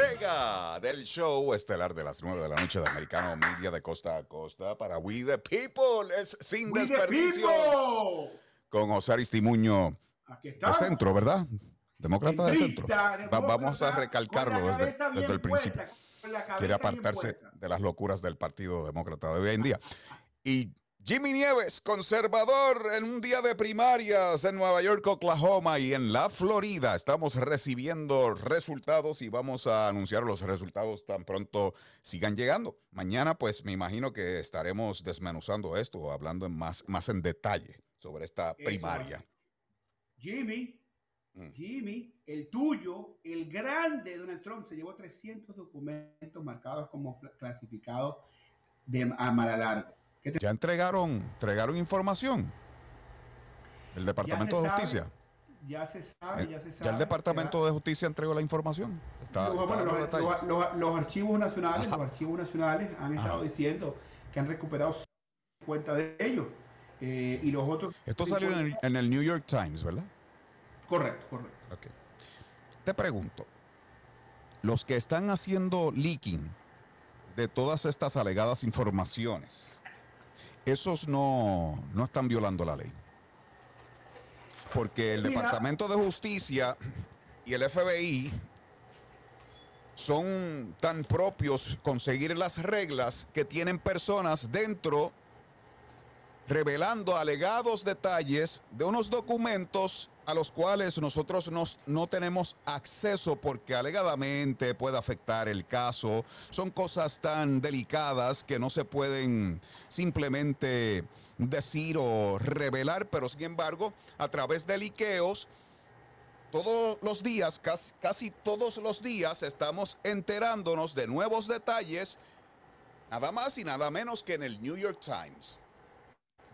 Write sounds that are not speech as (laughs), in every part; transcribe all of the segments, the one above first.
Entrega del show estelar de las 9 de la noche de Americano Media de costa a costa para We the People. Es sin We people. Con José Aristimuño Aquí de centro, ¿verdad? Demócrata de centro. Va- vamos a recalcarlo desde, desde el principio. Quiere apartarse de las locuras del Partido Demócrata de hoy en día. Y (laughs) Jimmy Nieves, conservador, en un día de primarias en Nueva York, Oklahoma y en la Florida. Estamos recibiendo resultados y vamos a anunciar los resultados tan pronto sigan llegando. Mañana, pues me imagino que estaremos desmenuzando esto, hablando en más, más en detalle sobre esta primaria. Jimmy, Mm. Jimmy, el tuyo, el grande Donald Trump, se llevó 300 documentos marcados como clasificados de a mala. ¿Qué te- Ya entregaron, entregaron información. El Departamento de sabe, Justicia. Ya se sabe, Eh, ya se sabe. Ya el Departamento de Justicia entregó la información. Está, Los- está bueno, dando los, detalles. los- los- los archivos nacionales, Ajá. los archivos nacionales han estado Ajá. diciendo que han recuperado cuenta de ellos. Eh, y los otros. Esto salió en el, en el New York Times, ¿verdad? Correcto, correcto. Te pregunto, los que están haciendo leaking de todas estas alegadas informaciones, esos no, no están violando la ley. Porque el Mira. Departamento de Justicia y el FBI son tan propios con seguir las reglas que tienen personas dentro revelando alegados detalles de unos documentos a los cuales nosotros nos- no tenemos acceso porque alegadamente puede afectar el caso. Son cosas tan delicadas que no se pueden simplemente decir o revelar, pero sin embargo, a través de liqueos, todos los días, casi, casi todos los días, estamos enterándonos de nuevos detalles, nada más y nada menos que en el New York Times.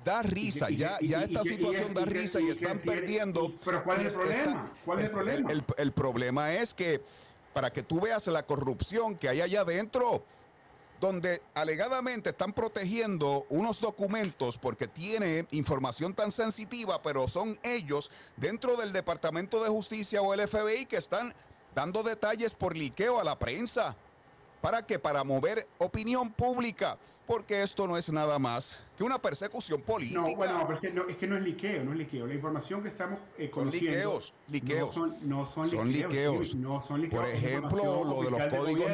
Da risa, Y- ya, y- ya esta situación da risa y están perdiendo. Pero ¿cuál es el problema? están- ¿Cuál es el es- problema? El, el problema es que para que tú veas la corrupción que hay allá adentro, donde alegadamente están protegiendo unos documentos porque tiene información tan sensitiva, pero son ellos dentro del Departamento de Justicia o el FBI que están dando detalles por liqueo a la prensa. ¿Para qué? Para mover opinión pública, porque esto no es nada más que una persecución política. No, bueno, pero es que no, es que no es liqueo, no es liqueo. La información que estamos eh, Son liqueos, liqueos. No son, no son, Son liqueos. No son liqueos. Por ejemplo, lo de los códigos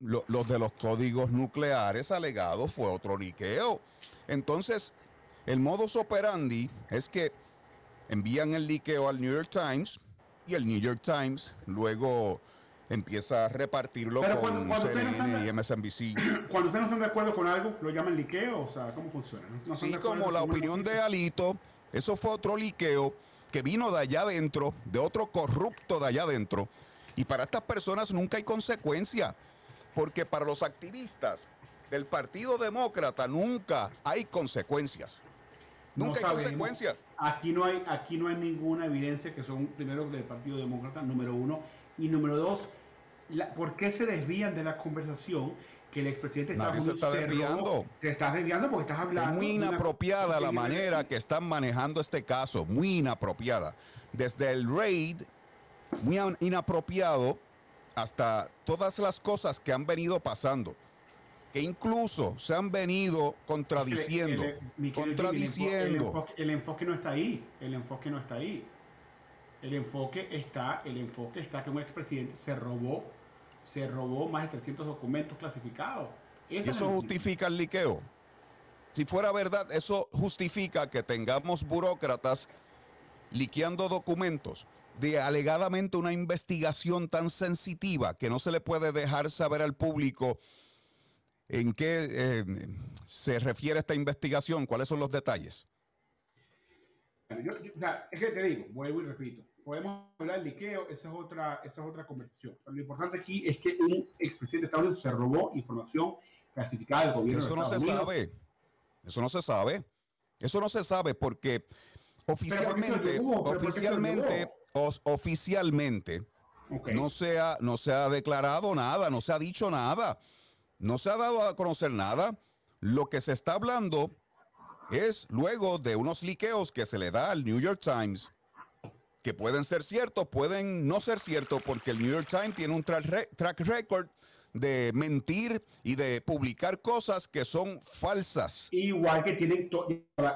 lo- los de los códigos nucleares alegados fue otro liqueo. Entonces, el modus operandi es que envían el liqueo al New York Times y el New York Times luego empieza a repartirlo Pero con cuando- cuando no CNN y MSNBC. (clears throat) Cuando ustedes no están de acuerdo con algo, lo llaman liqueo. O sea, ¿cómo funciona? No Sí, como la opinión de. Alito, eso fue otro liqueo que vino de allá adentro, de otro corrupto de allá adentro. Y para estas personas nunca hay consecuencia, porque para los activistas del Partido Demócrata nunca hay consecuencias. No Nunca hay sabemos. consecuencias. Aquí no hay, aquí no hay ninguna evidencia que son primero del Partido Demócrata, número uno, y número dos, la- ¿por qué se desvían de la conversación que el expresidente está Nadie se muy está cerrado? desviando. Te estás desviando porque estás hablando. Es muy una- inapropiada la manera que están manejando este caso, muy inapropiada. Desde el raid, muy inapropiado, hasta todas las cosas que han venido pasando, que incluso se han venido contradiciendo, El- el- contradiciendo. Enfoque, el enfoque no está ahí. El enfoque no está ahí. El enfoque está, el enfoque está que un expresidente se robó, se robó más de 300 documentos clasificados. Esa eso justifica el liqueo. Si fuera verdad, eso justifica que tengamos burócratas liqueando documentos de alegadamente una investigación tan sensitiva que no se le puede dejar saber al público en qué eh, se refiere esta investigación, cuáles son los detalles. Yo- yo- o sea, es que te digo, vuelvo y repito, podemos hablar del liqueo, esa es otra, esa es otra conversación. Pero lo importante aquí es que un expresidente de Estados Unidos se robó información clasificada del gobierno Eso de no se Unidos. sabe. Eso no se sabe. Eso no se sabe porque oficialmente, oficialmente, oficialmente, no, se ha, no se ha declarado nada, no se ha dicho nada, no se ha dado a conocer nada. Lo que se está hablando es luego de unos liqueos que se le da al New York Times, que pueden ser ciertos, pueden no ser ciertos, porque el New York Times tiene un track record de mentir y de publicar cosas que son falsas. Igual que tienen,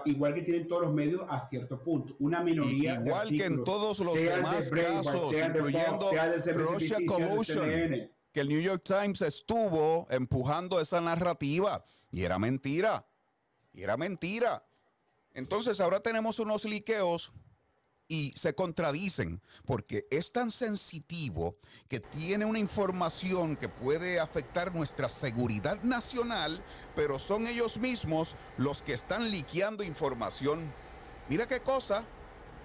igual que tienen todos los medios a cierto punto. Una minoría. igual que en todos los demás casos, incluyendo Russia Collusion, que el New York Times estuvo empujando esa narrativa y era mentira. Y era mentira. Entonces ahora tenemos unos liqueos y se contradicen porque es tan sensitivo que tiene una información que puede afectar nuestra seguridad nacional, pero son ellos mismos los que están liqueando información. Mira qué cosa,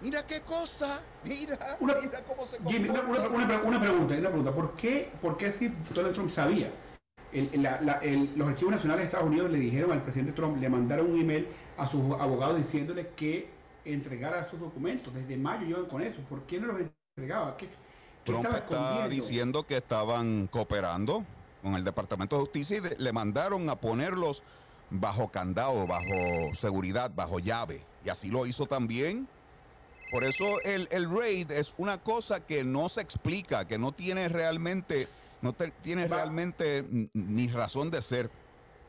mira qué cosa, mira, mira cómo se Jimmy, una, una, una, pregunta, una pregunta, ¿por qué, por qué si Donald Trump sabía? los archivos nacionales de Estados Unidos le dijeron al presidente Trump, le mandaron un email a sus abogados diciéndole que entregara sus documentos. Desde mayo llevan con eso. ¿Por qué no los entregaba? ¿Qué, Trump está diciendo que estaban cooperando con el Departamento de Justicia y le mandaron a ponerlos bajo candado, bajo seguridad, bajo llave. Y así lo hizo también. Por eso el, el raid es una cosa que no se explica, que no tiene realmente, no tiene realmente ni razón de ser.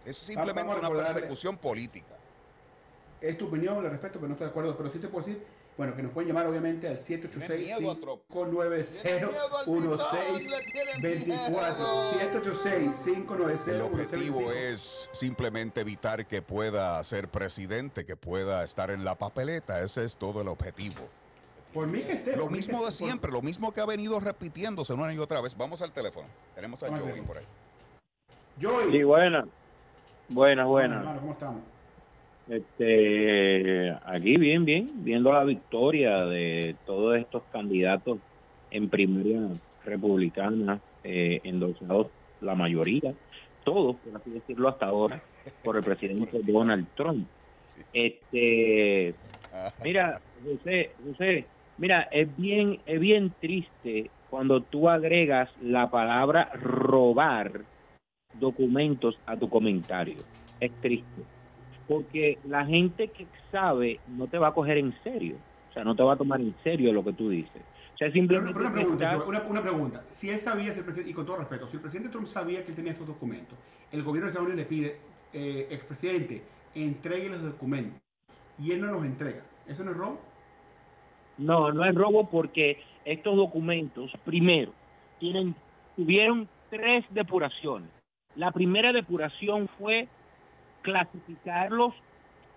Es simplemente una persecución política es tu opinión, le respeto, pero no estoy de acuerdo. Pero sí te puedo decir, bueno, que nos pueden llamar obviamente al 786-590-1624. 786-590-1624. El objetivo es simplemente evitar que pueda ser presidente, que pueda estar en la papeleta. Ese es todo el objetivo. Por mí que esté. Lo mismo de siempre, lo mismo que ha venido repitiéndose una y otra vez. Vamos al teléfono. Tenemos a Joey por ahí. Joey. Sí, buena. Buenas, buenas. ¿Cómo estamos? Este, aquí bien, bien, viendo la victoria de todos estos candidatos en primaria republicana, eh, endorsados la mayoría, todos, por así decirlo hasta ahora, por el presidente Donald Trump. Este, mira, José, José, mira, es bien, es bien triste cuando tú agregas la palabra robar documentos a tu comentario. Es triste porque la gente que sabe no te va a coger en serio, o sea, no te va a tomar en serio lo que tú dices. O sea, simplemente una, pregunta, una, pregunta, si él sabía, y con todo respeto, si el presidente Trump sabía que él tenía estos documentos, el gobierno de Estados Unidos le pide, eh, expresidente, entregue los documentos, y él no los entrega, ¿eso no es robo? No, no es robo porque estos documentos, primero, tienen, tuvieron tres depuraciones. La primera depuración fue clasificarlos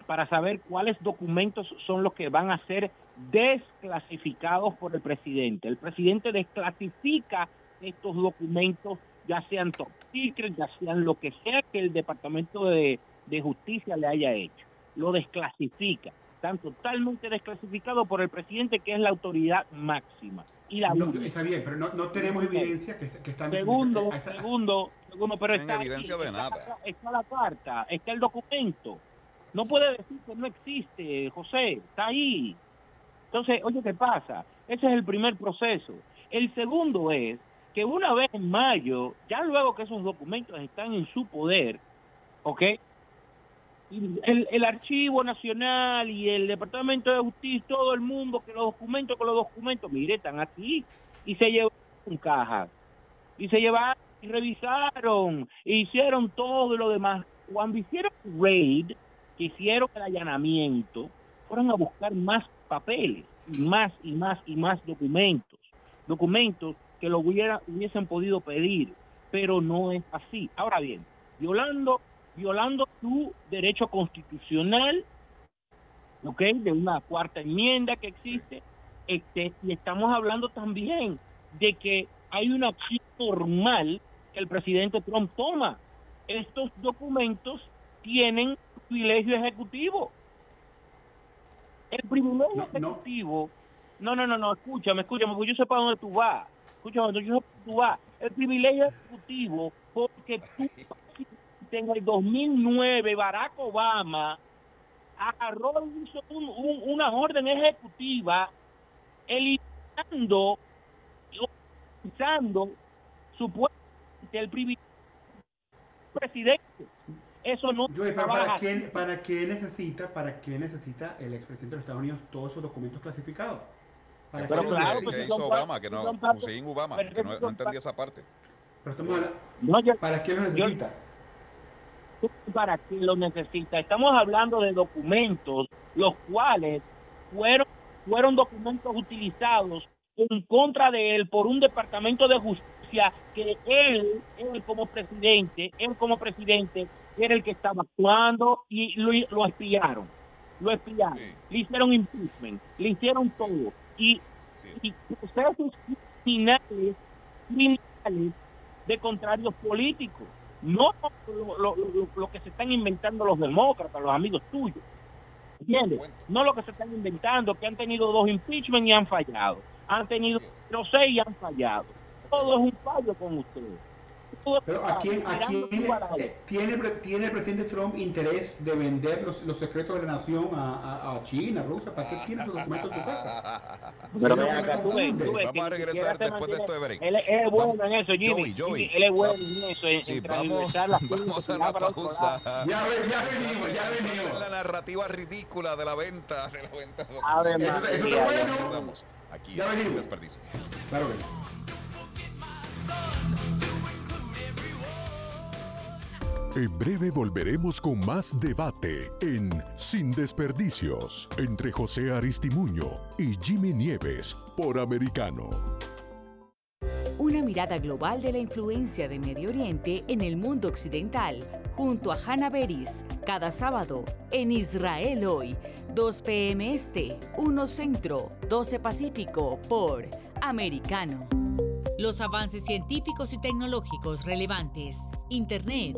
para saber cuáles documentos son los que van a ser desclasificados por el presidente. El presidente desclasifica estos documentos, ya sean top ya sean lo que sea que el Departamento de, Justicia le haya hecho. Lo desclasifica. Están totalmente desclasificados por el presidente, que es la autoridad máxima. Y la está bien, pero no, tenemos evidencia que, que están... Segundo, segundo, pero está, evidencia de nada. está la carta, está el documento. No puede decir que no existe, José, está ahí. Entonces, oye, ¿qué pasa? Ese es el primer proceso. El segundo es que una vez en mayo, ya luego que esos documentos están en su poder, ¿ok? El, el Archivo Nacional y el Departamento de Justicia, todo el mundo, que los documentos, que los documentos, mire, están aquí. Y se llevan en cajas y se llevaron y revisaron, e hicieron todo lo demás. Cuando hicieron raid, que hicieron el allanamiento, fueron a buscar más papeles, y más y más y más documentos, documentos que lo hubiera, hubiesen podido pedir, pero no es así. Ahora bien, violando, violando su derecho constitucional, ¿ok? De una cuarta enmienda que existe, este, y estamos hablando también de que hay una acción normal que el presidente Trump toma. Estos documentos tienen privilegio ejecutivo. El privilegio ejecutivo, no. no, no, no, escúchame, escúchame, porque yo sé para dónde tú vas. Escúchame, yo sé para dónde tú vas. El privilegio ejecutivo, porque tú (laughs) en el 2009 Barack Obama agarró hizo un- un- una orden ejecutiva eliminando y utilizando supuestamente el privilegio del presidente. Eso no trabaja ¿para qué, ¿para qué necesita, para qué necesita el expresidente de los Estados Unidos todos esos documentos clasificados? ¿Para Pero claro, que, pues, que hizo Obama, que no, Hussein Obama, que no, no entendía esa parte. Pero estamos yo- ¿Para qué lo necesita? Para qué lo necesita. Estamos hablando de documentos, los cuales fueron, fueron documentos utilizados en contra de él por un departamento de justicia que él, él como presidente, él como presidente, era el que estaba actuando y lo, lo espiaron. Lo espiaron. Sí. Le hicieron impeachment, le hicieron Sí, todo. Y Sí, y procesos criminales, criminales de contrarios políticos. No lo, lo- lo- lo que se están inventando los demócratas, los amigos tuyos. ¿Entiendes? No lo que se están inventando, que han tenido dos impeachment y han fallado. Han tenido pero seis y han fallado. Todo es un fallo con ustedes. Pero ¿a quién, a quién tiene, tiene el presidente Trump interés de vender los, los secretos de la nación a, a- a China, Rusia? ¿Para qué tiene esos documentos en su casa? Pero acá, tú ves, tú ves Vamos a regresar después de esto de break. Él, es- él es bueno en eso, Jimmy. Joey, Joey, Jimmy, él es bueno en eso, en, Sí, en vamos, (laughs) vamos a cosas la pausa. Ya, ve- ya venimos, ya venimos. la narrativa ridícula de la venta. De la venta de. Esto- esto está bueno. Aquí Ya venimos. Desperdicios. Claro que no. En breve volveremos con más debate en Sin Desperdicios entre José Aristimuño y Jimmy Nieves por Americano. Una mirada global de la influencia de Medio Oriente en el mundo occidental, junto a Hannah Beris, cada sábado en Israel hoy, 2 p.m. Este, 1 Centro, 12 Pacífico, por Americano. Los avances científicos y tecnológicos relevantes, Internet,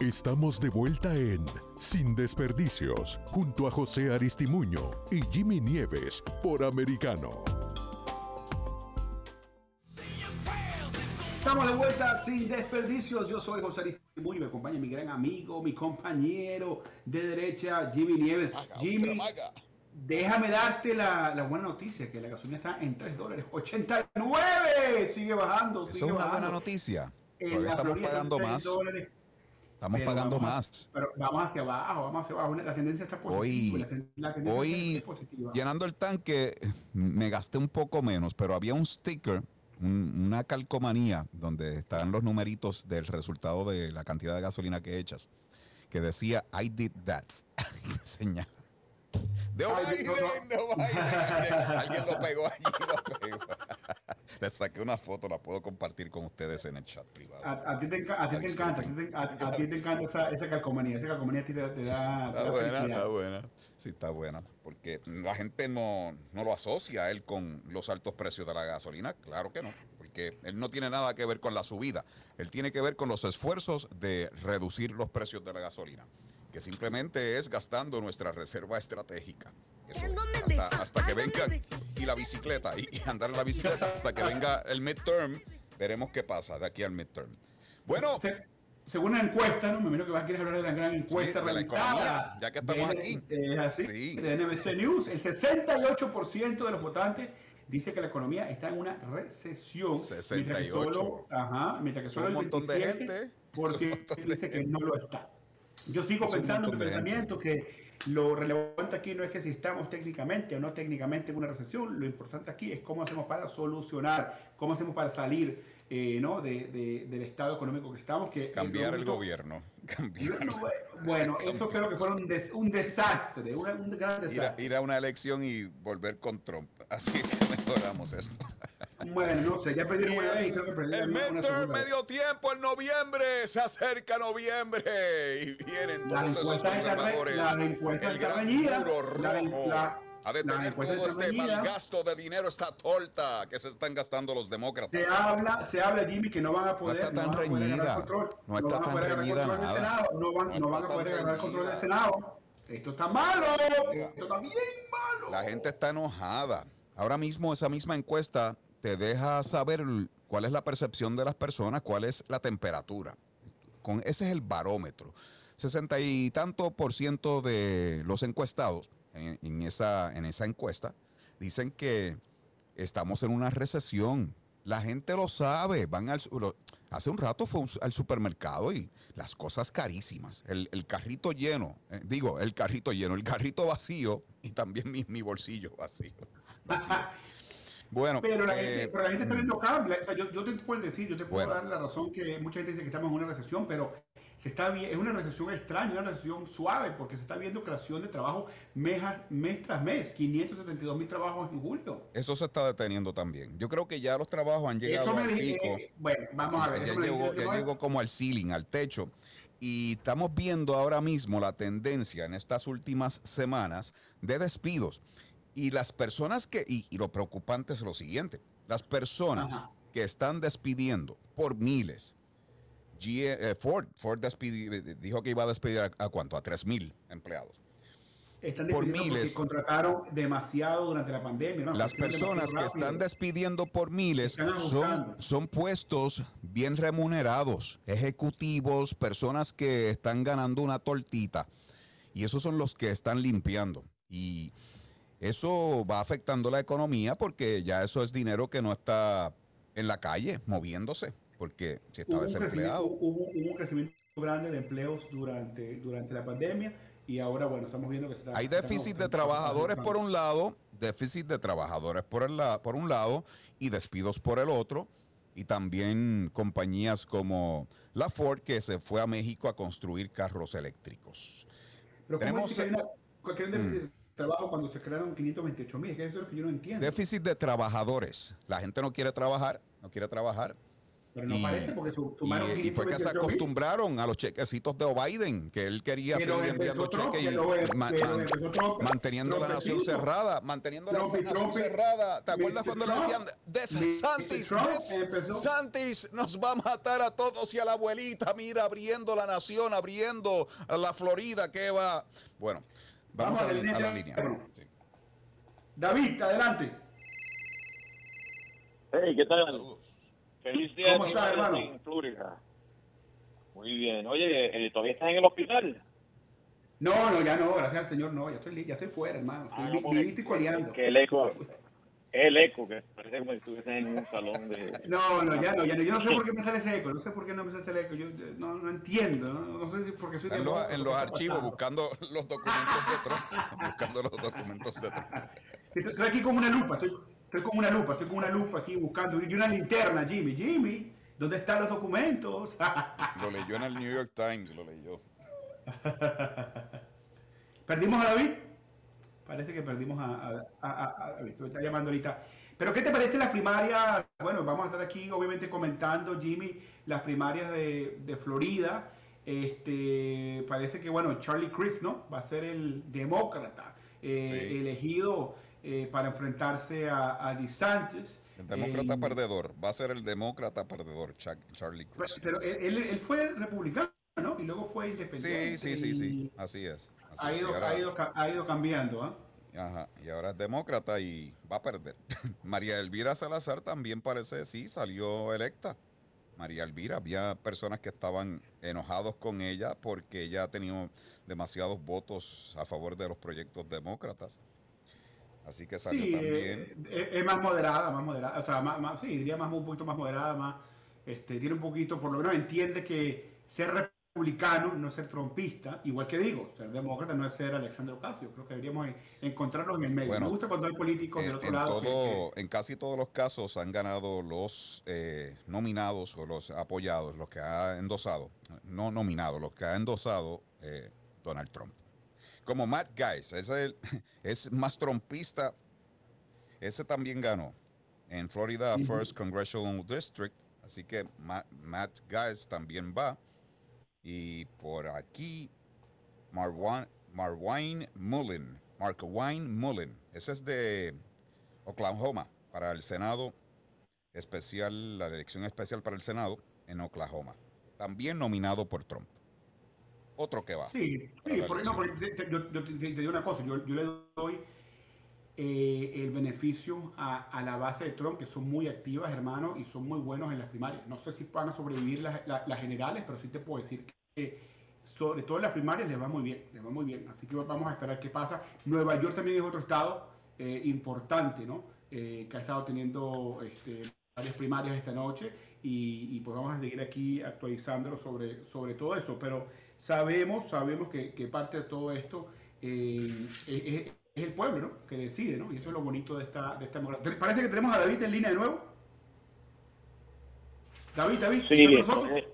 Estamos de vuelta en Sin Desperdicios, junto a José Aristimuño y Jimmy Nieves por Americano. Estamos de vuelta sin desperdicios. Yo soy José Aristimuño y me acompaña mi gran amigo, mi compañero de derecha, Jimmy Nieves. Maga, Jimmy, déjame darte la, la buena noticia, que la gasolina está en 3 dólares. 89. Sigue bajando, Eso es una bajando. buena noticia. En Todavía la estamos Florida pagando son 3 más. dólares. Estamos Pero pagando vamos más. Pero vamos hacia abajo, vamos hacia abajo. La tendencia está positiva. Hoy- la ten- la tendencia Hoy, positiva. llenando el tanque, me gasté un poco menos, pero había un sticker, un- una calcomanía, donde están los numeritos del resultado de la cantidad de gasolina que echas, que decía, I did that. (laughs) Señala. De Biden, de Biden. Alguien, (laughs) alguien lo pegó allí, lo pegó. Le saqué una foto, la puedo compartir con ustedes en el chat privado. A, a ti te, enca- encanta, a ti te, a- encanta esa, esa calcomanía. Esa calcomanía a ti te, te da. Está buena, felicidad. está buena. Sí, está buena. Porque la gente no, no lo asocia a él con los altos precios de la gasolina. Claro que no. Porque él no tiene nada que ver con la subida. Él tiene que ver con los esfuerzos de reducir los precios de la gasolina. Que simplemente es gastando nuestra reserva estratégica. Eso es. hasta, hasta que venga. Y la bicicleta. Y, y andar en la bicicleta hasta que venga el midterm. Veremos qué pasa de aquí al midterm. Bueno. Se- según la encuesta, ¿no? me imagino que vas a querer hablar de la gran encuesta de la realizada. economía, ya que estamos de- aquí. Es así, Sí. de NBC News. El 68% de los votantes dice que la economía está en una recesión. Mientras que 68. solo, ajá, mientras que solo un el montón de 27% gente. Son un montón de dice que gente. no lo está. Yo sigo Es pensando en mi pensamiento que lo relevante aquí no es que si estamos técnicamente o no técnicamente en una recesión, lo importante aquí es cómo hacemos para solucionar, cómo hacemos para salir eh, ¿no? de, de- del estado económico que estamos. Que es Cambiar el gobierno. (laughs) Cambiar. Bueno, (laughs) eso creo que fue un, des- un desastre, una- un gran Ir a, desastre. ir a una elección y volver con Trump. Así que (laughs) mejoramos esto. Bueno, no sé, ya perdieron Y una vez y el, creo que perdieron el una, una midterm segunda vez. medio tiempo en noviembre. Se acerca noviembre. Y vienen Las todos esos conservadores. encuestas El gran muro la- rojo. la- a detener todo este malgasto de dinero, esta torta que se están gastando los demócratas. Se habla, se habla, Jimmy, que no van a poder. está tan reñida. control, No está van a tan poder agarrar reñida nada. No van, No no van a poder agarrar control del. Senado. Esto está malo. Esto está bien malo. La gente está enojada. Ahora mismo esa misma encuesta te deja saber cuál es la percepción de las personas, cuál es la temperatura. Con, ese es el barómetro. Sesenta y tanto por ciento de los encuestados en, en esa, en esa encuesta dicen que estamos en una recesión. La gente lo sabe. Van al, lo- hace un rato fue un al supermercado y las cosas carísimas. El, el carrito lleno, eh, digo, el carrito lleno, el carrito vacío y también mi, mi bolsillo vacío. (laughs) vacío. Bueno, Pero la, eh, gente, pero la gente está viendo cambio. Yo, yo te puedo decir, yo te puedo Bueno. dar la razón que mucha gente dice que estamos en una recesión, pero se está es una recesión extraña, una recesión suave, porque se está viendo creación de trabajo mes, a- mes tras mes, 572 mil trabajos en julio. eso se está deteniendo también. Yo creo que ya los trabajos han llegado Eso me al dije, pico. eh, bueno, vamos a ver. ya, llegó, ya llegó como al ceiling, al techo. Y estamos viendo ahora mismo la tendencia en estas últimas semanas de despidos. Y las personas que, y, y lo preocupante es lo siguiente, las personas Ajá. que están despidiendo por miles. G- eh, Ford, Ford dijo que iba a despedir a, a cuánto, a 3 mil empleados. Están por despidiendo porque miles. contrataron demasiado durante la pandemia. ¿no? Las personas que están despidiendo por miles son, son puestos bien remunerados, ejecutivos, personas que están ganando una tortita. Y esos son los que están limpiando. Y eso va afectando la economía porque ya eso es dinero que no está en la calle moviéndose, porque si está Hubo un, crecimiento, desempleado. hubo, hubo un crecimiento grande de empleos durante, durante la pandemia y ahora, bueno, estamos viendo que se está... Hay estamos- déficit de trabajadores por un lado, déficit de trabajadores por, el la- por un lado y despidos por el otro. Y también compañías como la Ford que se fue a México a construir carros eléctricos. Pero ¿cómo tenemos- dice que hay, una, que trabajo cuando se crearon 528 mil? Eso es lo que yo no entiendo. Déficit de trabajadores. La gente no quiere trabajar, no quiere trabajar. Pero no y- parece porque su- Y, sumaron y fue que se 528,000. acostumbraron a los chequecitos de Biden, que él quería seguir enviando Trump, cheques y man- Trump, manteniendo la Trump nación hizo. cerrada, manteniendo la Trump nación Trump- cerrada. ¿Te acuerdas cuando le Trump- decían, "De-. Santis, Trump de- Santis nos va a matar a todos y a la abuelita, mira, abriendo la nación, abriendo la Florida, ¿qué va? Bueno, vamos, Vamos a, la línea a la de línea. teléfono. Sí. David, adelante. Hey, ¿qué tal? Saludos. Feliz día ¿Cómo de estás, hermano? en Florida. Muy bien. Oye, eh, ¿todavía estás en el hospital? No, no, ya no, gracias al Señor, no, ya estoy, ya estoy fuera, hermano. Estoy Ah, no, porque- vivito y coleando. Que el eco, el eco, que parece como si estuviese en un salón de... No, no, ya no, ya no. Yo no sé por qué me sale ese eco, no sé por qué no me sale ese eco. Yo yo no, no entiendo, no, no sé si porque soy en de los, en ¿qué los archivos buscando los documentos de Trump. buscando los documentos de Trump. Estoy estoy aquí con una lupa, estoy, estoy con una lupa, estoy con una lupa aquí buscando. Y una linterna, Jimmy. Jimmy, ¿dónde están los documentos? (laughs) Lo leyó en el New York Times, lo leyó. ¿Perdimos a David? Parece que perdimos a, a- está llamando ahorita. Pero ¿qué te parece las primarias? Bueno, vamos a estar aquí obviamente comentando, Jimmy, las primarias de, de Florida. Este, parece que, bueno, Charlie Crist, ¿no? Va a ser el demócrata eh, Sí. elegido eh, para enfrentarse a, a DeSantis. El demócrata Eh, perdedor. Va a ser el demócrata perdedor, Chuck- Charlie Pero, Crist. pero él, él- él fue republicano, ¿no? Y luego fue independiente. Sí, sí, sí, sí. Así es. así Ha es. Ido, ahora- ha, ido, ha ido cambiando, ¿ah? Ajá, y ahora es demócrata y va a perder. (laughs) María Elvira Salazar también parece, sí, salió electa. María Elvira, había personas que estaban enojados con ella porque ella ha tenido demasiados votos a favor de los proyectos demócratas. Así que salió Sí, también. eh, es, es más moderada, más moderada, o sea, más, más- sí, diría más un poquito más moderada, más, este, tiene un poquito, por lo menos entiende que ser republicano no es ser trompista, igual que digo, ser demócrata no es ser Alexandre Ocasio, creo que deberíamos en- encontrarlos en el medio. Bueno, Me gusta cuando hay políticos del En, otro en lado. que- en casi todos los casos han ganado los eh, nominados o los apoyados, los que ha endosado, no nominados, los que ha endosado eh, Donald Trump. Como Matt Gaetz, ese (laughs) es más trompista, ese también ganó en Florida First Congressional District, así que Ma- Matt Gaetz también va. Y por aquí, Marwan, Marwine Mullen, Markwine Mullen, ese es de Oklahoma para el Senado especial, la elección especial para el Senado en Oklahoma. También nominado por Trump. Otro que va. Sí, sí, porque, no, porque te- te, te digo una cosa, yo, yo le doy eh, el beneficio a, a la base de Trump, que son muy activas, hermano, y son muy buenos en las primarias. No sé si van a sobrevivir las, las- las generales, pero sí te puedo decir que sobre todo en las primarias les va muy bien, les va muy bien. Así que vamos a esperar qué pasa. Nueva York también es otro estado eh, importante, ¿no? Eh, que ha estado teniendo este, varias primarias esta noche y, y, pues vamos a seguir aquí actualizándolo sobre, sobre todo eso. Pero sabemos, sabemos que, que parte de todo esto eh, es, es- el pueblo, ¿no? Que decide, ¿no? Y eso es lo bonito de esta, de esta democracia. Parece que tenemos a David en línea de nuevo. David, David, Sí, ¿estás con nosotros? eh,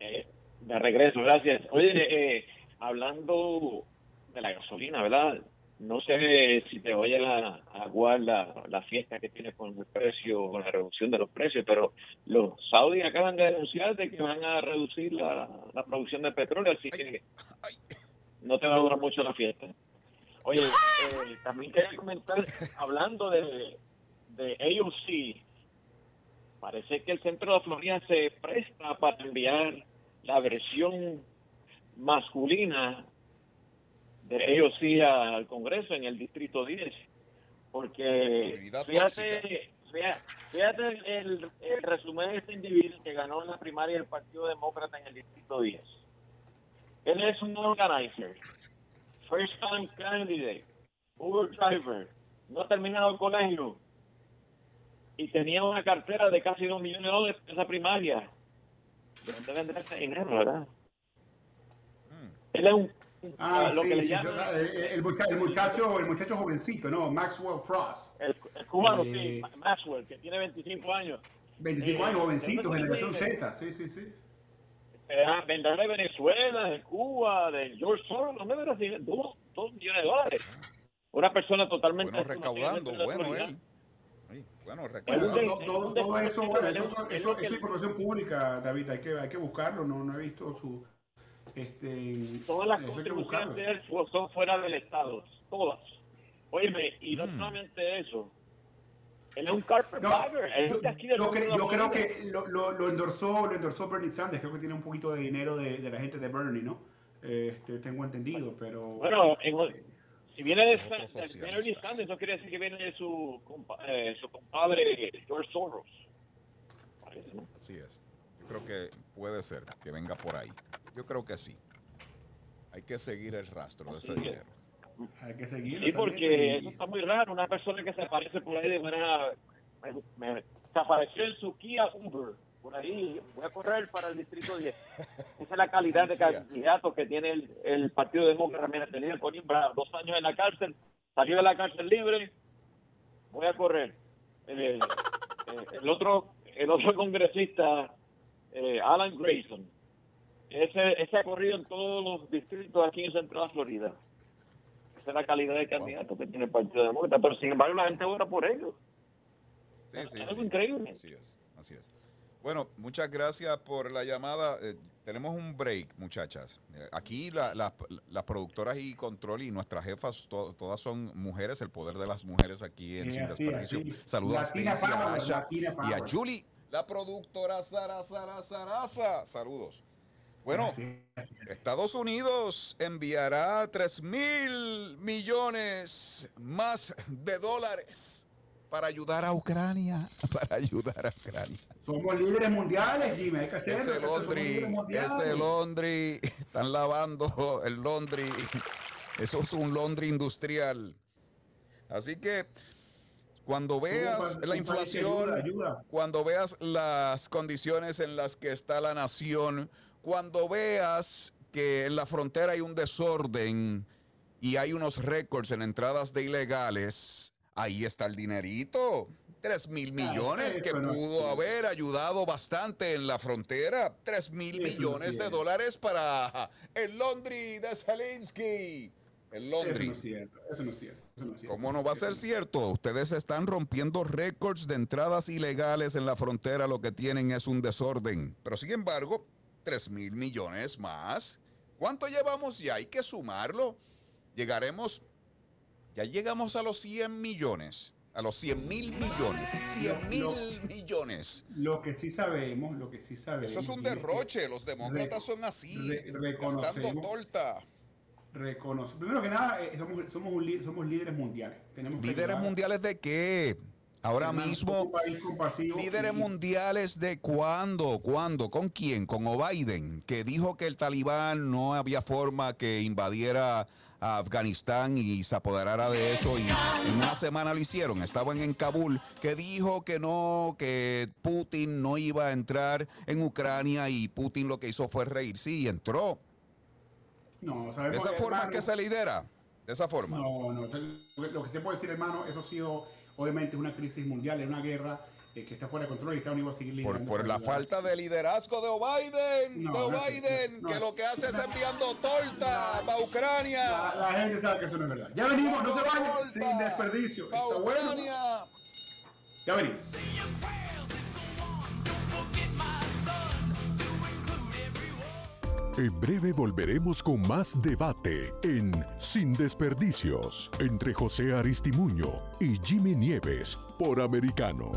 eh, de regreso, gracias. Oye, eh, hablando de la gasolina, ¿verdad? No sé si te voy a aguar la, la fiesta que tiene con el precio, con la reducción de los precios, pero los saudíes acaban de denunciar de que van a reducir la, la producción de petróleo, así que ay. no te va a durar mucho la fiesta. Oye, (laughs) eh, también quería comentar, hablando de, de AOC, parece que el centro de Florida se presta para enviar la versión masculina de AOC al Congreso en el Distrito 10. Porque fíjate, fíjate, fíjate el, el resumen de este individuo que ganó en la primaria del Partido Demócrata en el Distrito 10. Él es un organizer, first time candidate, Uber driver, no ha terminado el colegio y tenía una cartera de casi dos millones de dólares en esa primaria. ¿De dónde vendrá ese dinero, verdad? Él es un, Ah, lo sí, que le sí, llaman el, el mucha- el muchacho, el muchacho jovencito, ¿no? Maxwell Frost. el, el cubano, Eh, sí, Maxwell, que tiene 25 años. 25 Eh, años, jovencito, ¿de dónde generación? Z. Sí, sí, sí. Eh, vendrá de Venezuela, de Cuba, de George Soros, ¿dónde vendrá ese dinero? dos, dos millones de dólares. Una persona totalmente... Bueno, recaudando, bueno él. Bueno, recaudando. todo, todo- ¿dónde todo está eso, bueno, eso, Es eso, es información pública, David, hay que, hay que buscarlo, no, no he visto su... Este, Todas las contribuciones de él son fuera del Estado, todas. Óyeme, y no Mm. solamente eso, él es un carpetbagger, No, yo, yo cre- yo creo que lo, lo, lo endorsó lo endorsó Bernie Sanders, creo que tiene un poquito de dinero de, de la gente de Bernie, ¿no? Este, tengo entendido, pero... Bueno, en- si viene de, Otro Sa- de socialista. Bernie Sanders, no quiere decir que viene de su, compa- eh, su compadre George Soros. Parece, ¿no? Así es. Yo creo que puede ser que venga por ahí. Yo creo que sí. Hay que seguir el rastro de ese es. dinero. Hay que seguir. Sí, porque eso está muy raro. Una persona que se aparece por ahí de manera. Me, me- se apareció en su Kia Uber. Por ahí, voy a correr para el distrito 10. Esa es la calidad de (laughs) candidato que tiene el, el Partido Demócrata. Mira, tenía Colin Brown dos años en la cárcel, salió de la cárcel libre. Voy a correr. Eh, eh, el otro el otro (laughs) congresista, eh, Alan Grayson, ese, ese ha corrido en todos los distritos aquí en Central Florida. Esa es la calidad de candidato que tiene el Partido Demócrata, pero sin embargo la gente vota por ellos. Sí, sí, Es sí. algo increíble. Así es, así es. Bueno, muchas gracias por la llamada. Eh, tenemos un break, muchachas. Eh, aquí la- la- las productoras y control y nuestras jefas, to- todas son mujeres, el poder de las mujeres aquí en Sí, Sin Desperdicio. Saludos a Stacy, a y a. Julie, la productora Sara, Sara, Sarasa. Saludos. Bueno, Así, así, así. Estados Unidos enviará 3 mil millones más de dólares para ayudar a Ucrania, (laughs) para ayudar a Ucrania. Somos líderes mundiales, Jimmy. Hay que hacerlo. Ese mundiales. ese Londri, están lavando el Londri. Eso es un Londri industrial. Así que cuando veas la inflación, ayuda, ayuda. cuando veas las condiciones en las que está la nación, cuando veas que en la frontera hay un desorden y hay unos récords en entradas de ilegales, ahí está el dinerito. Tres mil Claro, millones que pudo haber ayudado bastante en la frontera. Tres mil millones de dólares para el Londri de Zelensky. El Eso Londri. no es cierto. Eso no es cierto. Eso no es cierto. ¿Cómo no va a ser cierto? Ustedes están rompiendo récords de entradas ilegales en la frontera. Lo que tienen es un desorden. Pero sin embargo, 3 mil millones más. ¿Cuánto llevamos ya? Hay que sumarlo. Llegaremos, ya llegamos a los 100 millones. A los 100 mil millones. 100 mil Lo- millones. Lo que sí sabemos, lo que sí sabemos. Eso es un derroche. Los demócratas re- son así. re- Gastando torta. reconoce. Primero que nada, eh, somos, somos, un li- somos líderes mundiales. Tenemos ¿Líderes mundiales de qué? Ahora mismo. ¿Líderes mundiales de cuándo? ¿Cuándo? ¿Con quién? Con O'Biden, que dijo que el talibán no había forma que invadiera a Afganistán y se apoderara de eso. Y en una semana lo hicieron. Estaban en Kabul, que dijo que no, que Putin no iba a entrar en Ucrania y Putin lo que hizo fue reírse y entró. No, De esa forma hermano, que se lidera. De esa forma. No, no. Lo que- se puede decir, hermano, eso ha sido, obviamente, una crisis mundial, es una guerra eh, que está fuera de control y Estados Unidos va a seguir Por, liderando por la falta de liderazgo de O'Biden, No, de O'Biden, no, que lo que hace es enviando torta para Ucrania. La, la gente sabe que eso no es verdad. Ya venimos, no se vayan, sin desperdicio. Está bueno. Ya venimos. En breve volveremos con más debate en Sin Desperdicios entre José Aristimuño y Jimmy Nieves por Americano.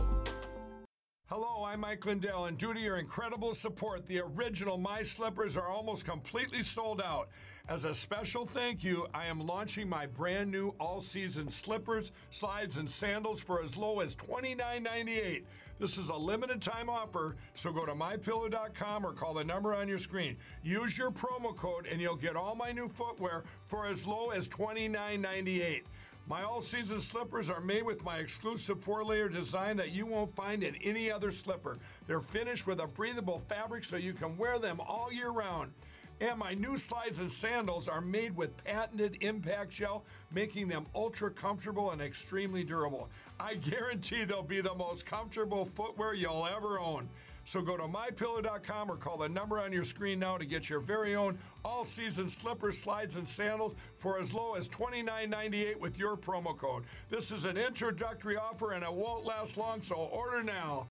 Hello, I'm Mike Lindell, and due to your incredible support, the original My Slippers are almost completely sold out. As a special thank you, I am launching my brand new all season slippers, slides, and sandals for as low as $29.98. This is a limited time offer, so go to mypillow.com or call the number on your screen. Use your promo code, and you'll get all my new footwear for as low as $29.98. My all season slippers are made with my exclusive four layer design that you won't find in any other slipper. They're finished with a breathable fabric so you can wear them all year round. And my new slides and sandals are made with patented impact gel, making them ultra comfortable and extremely durable. I guarantee they'll be the most comfortable footwear you'll ever own. So go to mypillow.com or call the number on your screen now to get your very own all-season slippers, slides, and sandals for as low as $29.98 with your promo code. This is an introductory offer and it won't last long, so order now.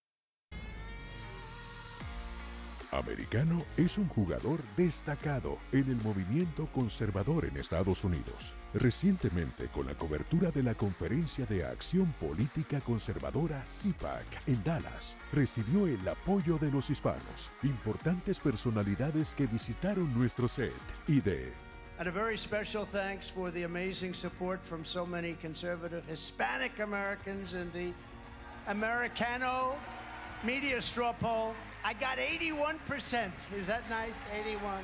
Americano es un jugador destacado en el movimiento conservador en Estados Unidos. Recientemente, con la cobertura de la Conferencia de Acción Política Conservadora CIPAC en Dallas, recibió el apoyo de los hispanos, importantes personalidades que visitaron nuestro set y de And a very special thanks for the amazing support from so many conservative Hispanic Americans in the Americano media straw poll. I got 81%. Is that nice? 81.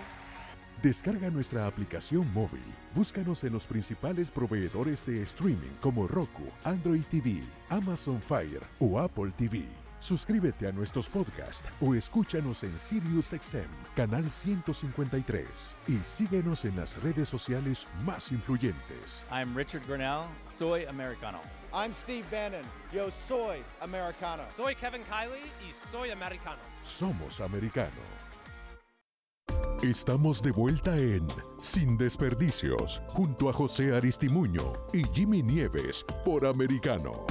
Descarga nuestra aplicación móvil. Búscanos en los principales proveedores de streaming como Roku, Android TV, Amazon Fire o Apple TV. Suscríbete a nuestros podcasts o escúchanos en SiriusXM, canal 153. Y síguenos en las redes sociales más influyentes. I'm Richard Grinnell, soy americano. I'm Steve Bannon. Yo soy americano. Soy Kevin Kiley y soy americano. Somos americano. Estamos de vuelta en Sin Desperdicios, junto a José Aristimuño y Jimmy Nieves por Americano.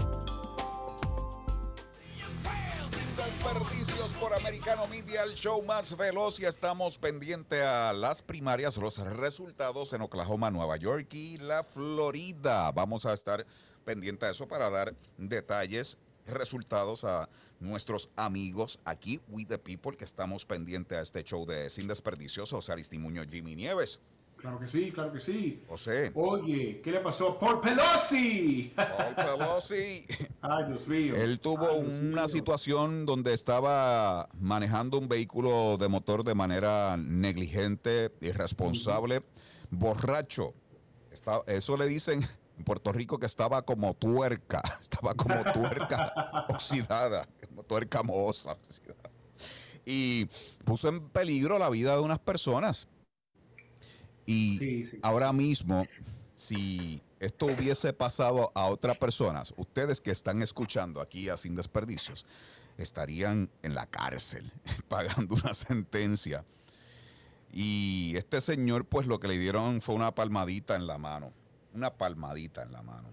Americano Media, el show más veloz y estamos pendientes a las primarias, los resultados en Oklahoma, Nueva York y la Florida. Vamos a estar pendientes a eso para dar detalles, resultados a nuestros amigos aquí, We the People, que estamos pendientes a este show de Sin Desperdicios, José Aristimuño, Jimmy Nieves. Claro que sí, claro que sí. José. Oye, ¿qué le pasó? ¡Paul Pelosi! Paul Pelosi. (laughs) Ay, Dios mío. Él tuvo Ay, una mío. situación donde estaba manejando un vehículo de motor de manera negligente, irresponsable, borracho. Está- eso le dicen en Puerto Rico que estaba como tuerca, (laughs) estaba como tuerca (laughs) oxidada, como tuerca mohosa. oxidada. Y puso en peligro la vida de unas personas. Y Sí, sí. ahora mismo, si esto hubiese pasado a otras personas, ustedes que están escuchando aquí a Sin Desperdicios, estarían en la cárcel (laughs) pagando una sentencia. Y este señor, pues lo que le dieron fue una palmadita en la mano. Una palmadita en la mano.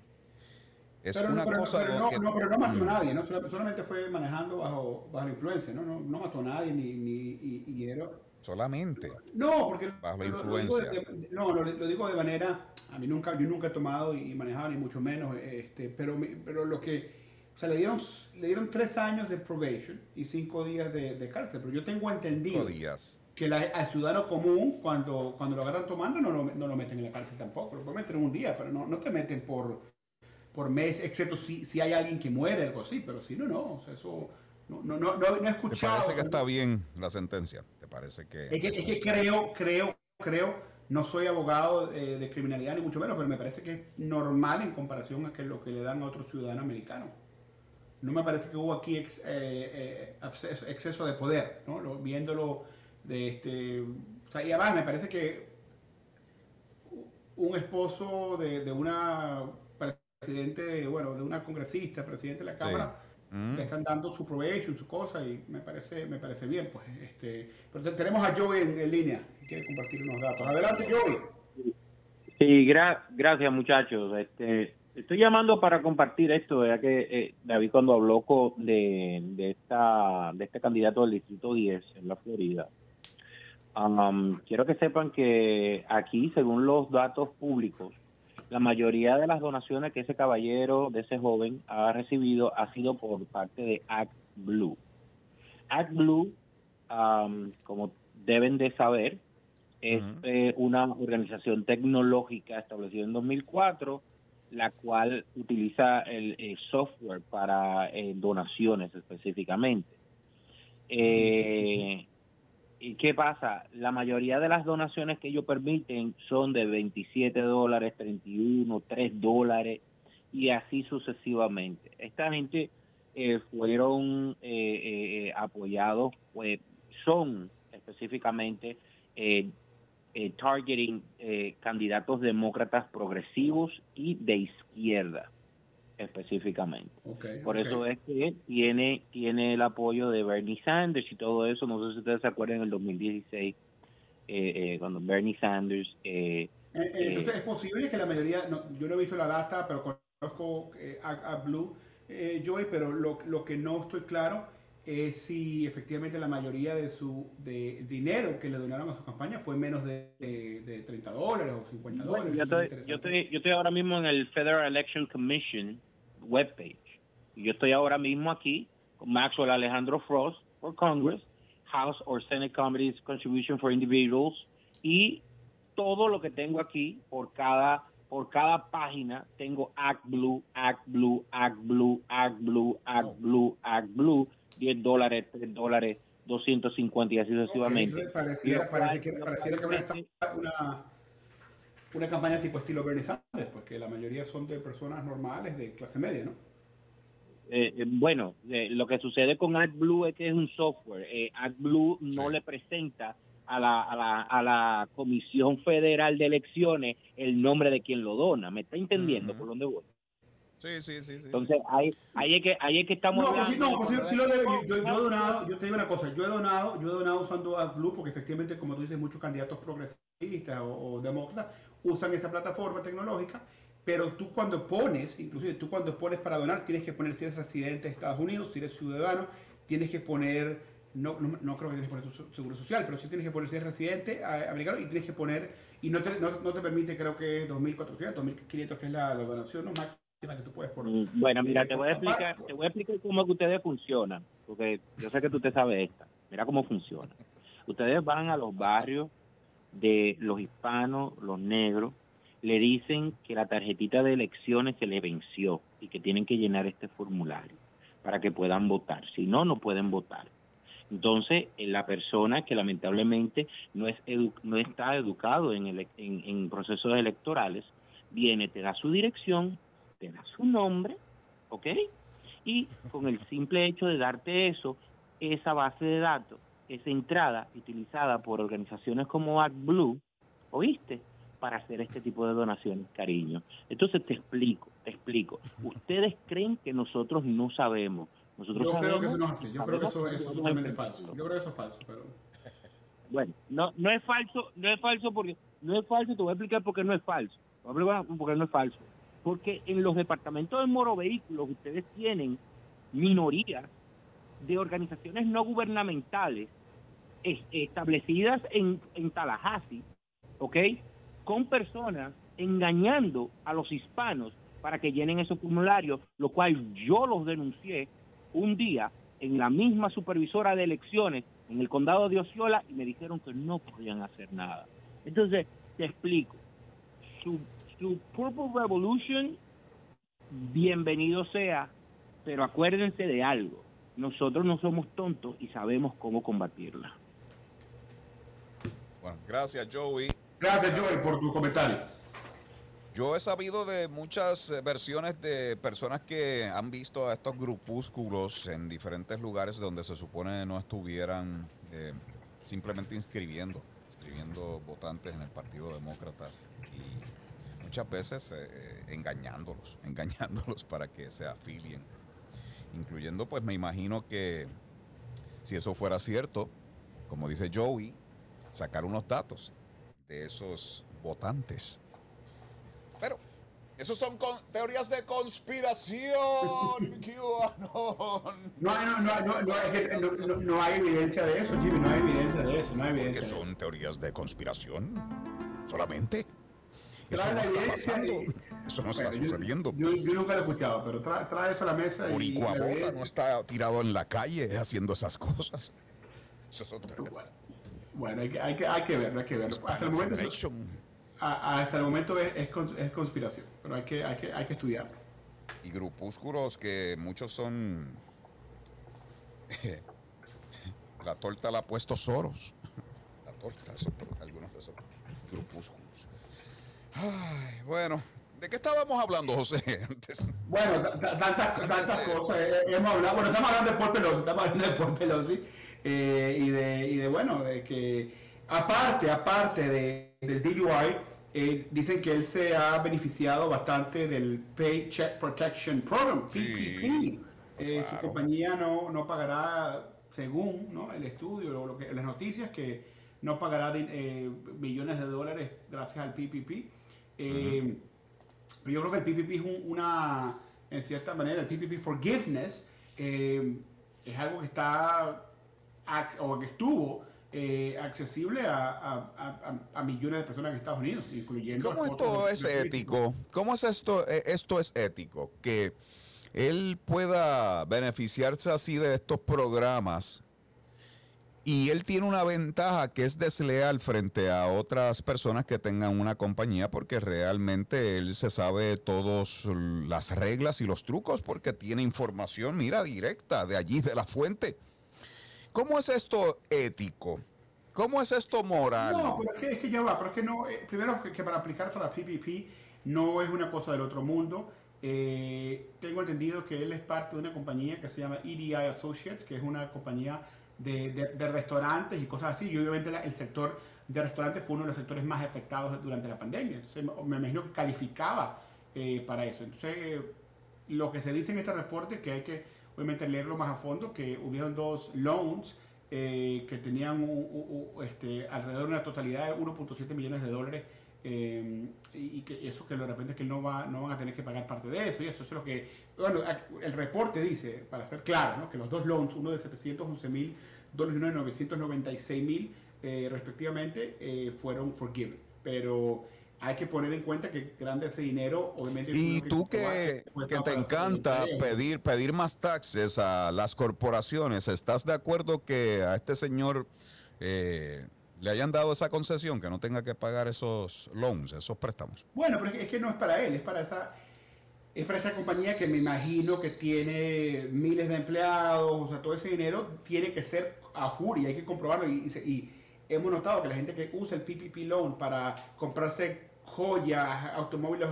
Es Pero, una pero- cosa pero no, que- no, pero no mató a Mm. nadie, ¿no? Sol- solamente fue manejando bajo, bajo la influencia, ¿no? No, no mató a nadie ni, ni y, y hieró. Solamente. No, porque Bajo la influencia. digo de- de- no, lo, lo digo de manera, a mí nunca, yo nunca he tomado y manejado ni mucho menos, este, pero, me- pero lo que, o sea, le dieron, le dieron tres años de probation y cinco días de, de cárcel, pero yo tengo entendido días. que la- al ciudadano común cuando, cuando lo agarran tomando no lo, no lo meten en la cárcel tampoco, lo pueden meter en un día, pero no, no te meten por, por mes, excepto si, si hay alguien que muere, algo así, pero si no, no, o sea, eso no, no, no, no, no he ¿Te escuchado. parece que está bien la sentencia? ¿Te parece que.? Es que, es que creo, creo, creo, no soy abogado eh, de criminalidad ni mucho menos, pero me parece que es normal en comparación a que lo que le dan a otro ciudadano americano. No me parece que hubo aquí ex- eh, eh, exceso de poder, ¿no? Lo- viéndolo de este... o sea, y además me parece que un esposo de, de una presidente, bueno, de una congresista, presidente de la Cámara, Mm. le están dando su probation, su cosa, y me parece, me parece bien, pues, este, pero te- tenemos a Joey en, en línea, que quiere compartir unos datos. Adelante, Joey. Sí, gra- gracias muchachos. Este, estoy llamando para compartir esto, ya que eh, David cuando habló de, de, esta, de este candidato del Distrito 10 en la Florida, um, quiero que sepan que aquí, según los datos públicos, la mayoría de las donaciones que ese caballero, de ese joven, ha recibido ha sido por parte de ActBlue. ActBlue, um, como deben de saber, es eh, una organización tecnológica establecida en 2004, la cual utiliza el software para eh, donaciones específicamente. Eh, ¿Y qué pasa? La mayoría de las donaciones que ellos permiten son de 27 dólares, 31, 3 dólares y así sucesivamente. Esta gente eh, fueron eh, eh, apoyados, pues son específicamente eh, eh, targeting eh, candidatos demócratas progresivos y de izquierda específicamente. Okay, Por ok. eso es que tiene, tiene el apoyo de Bernie Sanders y todo eso. No sé si ustedes se acuerdan en el 2016, eh, eh, cuando Bernie Sanders... eh, Eh, eh, Entonces, es posible que la mayoría, no, yo no he visto la data, pero conozco eh, a, a Blue, eh, Joey, pero lo, lo que no estoy claro es si efectivamente la mayoría de su de dinero que le donaron a su campaña fue menos de, de, de 30 dólares o 50 Bueno, dólares. yo, Eso es estoy, yo, estoy, yo estoy ahora mismo en el Federal Election Commission webpage. Y yo estoy ahora mismo aquí con Maxwell Alejandro Frost for Congress, House or Senate Committees Contribution for Individuals y todo lo que tengo aquí por cada por cada página tengo ActBlue, ActBlue, ActBlue, ActBlue, ActBlue, ActBlue, 10 dólares, 3 dólares, 250 y así sucesivamente. Entonces, Pareciera, parece que, pareciera que una, una, una campaña tipo estilo Bernie Sanders, porque la mayoría son de personas normales de clase media, ¿no? Eh, eh, bueno, eh, lo que sucede con AdBlue es que es un software. Eh, AdBlue no le presenta a la, a, la, a la Comisión Federal de Elecciones el nombre de quien lo dona. ¿Me está entendiendo por dónde voy? Sí, sí, sí. sí. Entonces, ahí, ahí, es que, ahí es que estamos No, pues sí, hablando- no, pues sí, sí lo debe. Yo, yo- yo he donado, yo te digo una cosa, yo he donado, yo he donado usando AdBlue porque efectivamente, como tú dices, muchos candidatos progresistas o, o demócratas usan esa plataforma tecnológica, pero tú cuando pones, inclusive tú cuando pones para donar, tienes que poner si eres residente de Estados Unidos, si eres ciudadano, tienes que poner, no, no, no creo que tienes que poner tu seguro social, pero sí tienes que poner si eres residente americano y tienes que poner, y no te, no, no te permite creo que 2.400, 2.500 que es la, la donación máxima que tú puedes poner. Mm, Bueno, mira, Eh, te voy a por- explicar, te voy a explicar cómo es que ustedes funcionan, porque yo sé que tú te sabes esta. Mira cómo funciona. Ustedes van a los barrios de los hispanos, los negros, le dicen que la tarjetita de elecciones se les venció y que tienen que llenar este formulario para que puedan votar. Si no, no pueden votar. Entonces, eh, la persona que lamentablemente no es edu- no está educado en, en procesos electorales, viene, te da su dirección, te da su nombre, ¿ok? Y con el simple hecho de darte eso, esa base de datos, esa entrada utilizada por organizaciones como ActBlue, ¿oíste? Para hacer este tipo de donaciones, cariño. Entonces te explico, te explico. Ustedes creen que nosotros no sabemos. Nosotros Yo creo que eso no es así. Yo creo que eso, es enfrentarlo. falso. Yo creo que eso es falso, pero... (laughs) Bueno, no, no es falso, no es falso porque no es falso, te voy a explicar por qué no es falso. Te voy a explicar por qué no es falso. Porque en los departamentos de moro vehículos ustedes tienen minorías de organizaciones no gubernamentales es- establecidas en, en Tallahassee, ¿ok? Con personas engañando a los hispanos para que llenen esos formularios, lo cual yo los denuncié un día en la misma supervisora de elecciones en el condado de Osceola y me dijeron que no podían hacer nada. Entonces, te explico. Su, su Purple Revolution, bienvenido sea, pero acuérdense de algo. Nosotros no somos tontos y sabemos cómo combatirla. Bueno, gracias, Joey. Gracias, Joey, por tu comentario. Yo he sabido de muchas eh, versiones de personas que han visto a estos grupúsculos en diferentes lugares donde se supone no estuvieran eh, simplemente inscribiendo, inscribiendo votantes en el Partido Demócratas y muchas veces eh, eh, engañándolos, (laughs) engañándolos para que se afilien. Incluyendo, pues me imagino que si eso fuera cierto, como dice Joey, sacar unos datos de esos votantes. Pero esos son con- teorías de conspiración. QAnon. No, hay- no, no, no, no, es que no, no- no hay evidencia de eso, Jimmy, no hay evidencia de eso, no hay evidencia. son teorías de conspiración. Solamente. Eso Trae no la está evidencia Eso no está sucediendo. Yo, yo nunca lo he escuchado, pero trae, trae eso a la mesa y... Boricua la Bota evidencia- no está tirado en la calle haciendo esas cosas. Esas son teorías. Bueno, hay que, hay, que, hay que verlo, hay que verlo. Hasta el momento, hasta el momento es, es, cons- es conspiración, pero hay que, hay que, hay que estudiarlo. Y grupúsculos que muchos son. (laughs) La torta la ha puesto Soros. La torta, algunos de esos grupúsculos. Ay, bueno, ¿de qué estábamos hablando, José? (laughs) Antes. Bueno, ta- ta- tantas, tantas cosas. eh, hemos hablado, bueno, estamos hablando de Paul Pelosi, estamos hablando de Paul Pelosi eh, y, de, y de, bueno, de que aparte, aparte de, del DUI, eh, dicen que él se ha beneficiado bastante del Paycheck Protection Program, PPP. Eh, Su compañía no, no pagará, según ¿no? el estudio lo que, las noticias, que no pagará eh, millones de dólares gracias al PPP. Eh, yo creo que el PPP es un- una, en cierta manera, el PPP Forgiveness eh, es algo que está, o que estuvo eh, accesible a, a- a- a- a millones de personas en Estados Unidos, incluyendo... ¿Cómo esto es ético? ¿Cómo es esto? eh, Esto es ético. Que él pueda beneficiarse así de estos programas y él tiene una ventaja que es desleal frente a otras personas que tengan una compañía porque realmente él se sabe todas las reglas y los trucos porque tiene información, mira, directa de allí, de la fuente. ¿Cómo es esto ético? ¿Cómo es esto moral? No, pero es que, es que ya va, pero es que no, eh, primero que, para aplicar para PPP no es una cosa del otro mundo. Eh, tengo entendido que él es parte de una compañía que se llama EDI Associates, que es una compañía de, de- de restaurantes y cosas así. Y obviamente la- el sector de restaurantes fue uno de los sectores más afectados durante la pandemia. Entonces, me, imagino que calificaba eh, para eso. Entonces, eh, lo que se dice en este reporte, que hay que obviamente leerlo más a fondo, que hubieron dos loans eh, que tenían este, alrededor de una totalidad de 1.7 millones de dólares eh, y que eso que de repente que no, va, no van a tener que pagar parte de eso y eso, eso es lo que, bueno, el reporte dice, para ser claro, ¿no? que los dos loans, uno de 711 mil dólares y uno de 996 mil eh, respectivamente, eh, fueron forgiven. Pero hay que poner en cuenta que grande ese dinero, obviamente... Y tú que, que para te encanta pedir, pedir más taxes a las corporaciones, ¿estás de acuerdo que a este señor eh, le hayan dado esa concesión, que no tenga que pagar esos loans, esos préstamos? Bueno, pero es que, no es para él, es para esa es para esa compañía que me imagino que tiene miles de empleados, o sea, todo ese dinero tiene que ser a jury, hay que comprobarlo y, y y hemos notado que la gente que usa el PPP loan para comprarse joyas, automóviles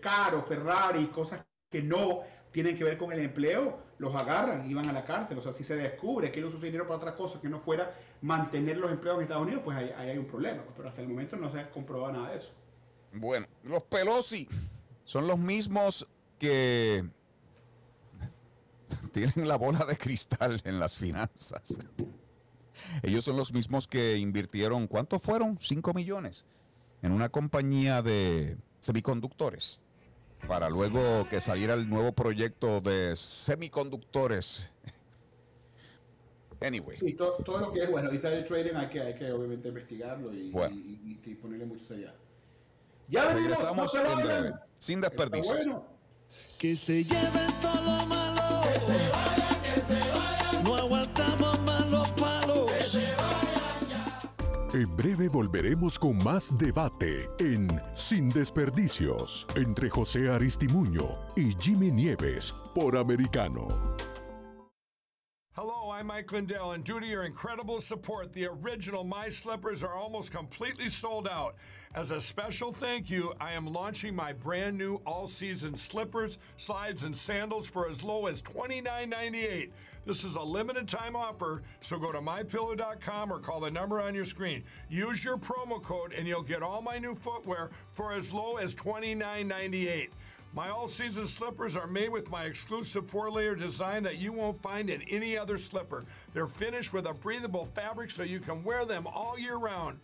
caros, Ferrari, cosas que no tienen que ver con el empleo, los agarran y van a la cárcel. O sea, si se descubre que él su dinero para otra cosa que no fuera mantener los empleos en Estados Unidos, pues ahí, ahí hay un problema. Pero hasta el momento no se ha comprobado nada de eso. Bueno, los Pelosi son los mismos que (laughs) tienen la bola de cristal en las finanzas. Ellos son los mismos que invirtieron, ¿cuántos fueron? 5 millones en una compañía de semiconductores para luego que saliera el nuevo proyecto de semiconductores. (laughs) Anyway, Sí, todo, todo lo que es, bueno, insider trading hay que, hay que obviamente investigarlo y, Bueno. y- y- y ponerle mucho seriedad. Ya venimos, regresamos no en vayan. breve, sin desperdicios. bueno. Que se lleven todo lo malo. Que se vaya, En breve volveremos con más debate en Sin Desperdicios entre José Aristimuño y Jimmy Nieves por Americano. Hello, I'm Mike Lindell, and due to your incredible support, the original My Slippers are almost completely sold out. As a special thank you, I am launching my brand new all season slippers, slides, and sandals for as low as $29.98. This is a limited time offer, so go to mypillow.com or call the number on your screen. Use your promo code, and you'll get all my new footwear for as low as $29.98. My all season slippers are made with my exclusive four layer design that you won't find in any other slipper. They're finished with a breathable fabric so you can wear them all year round.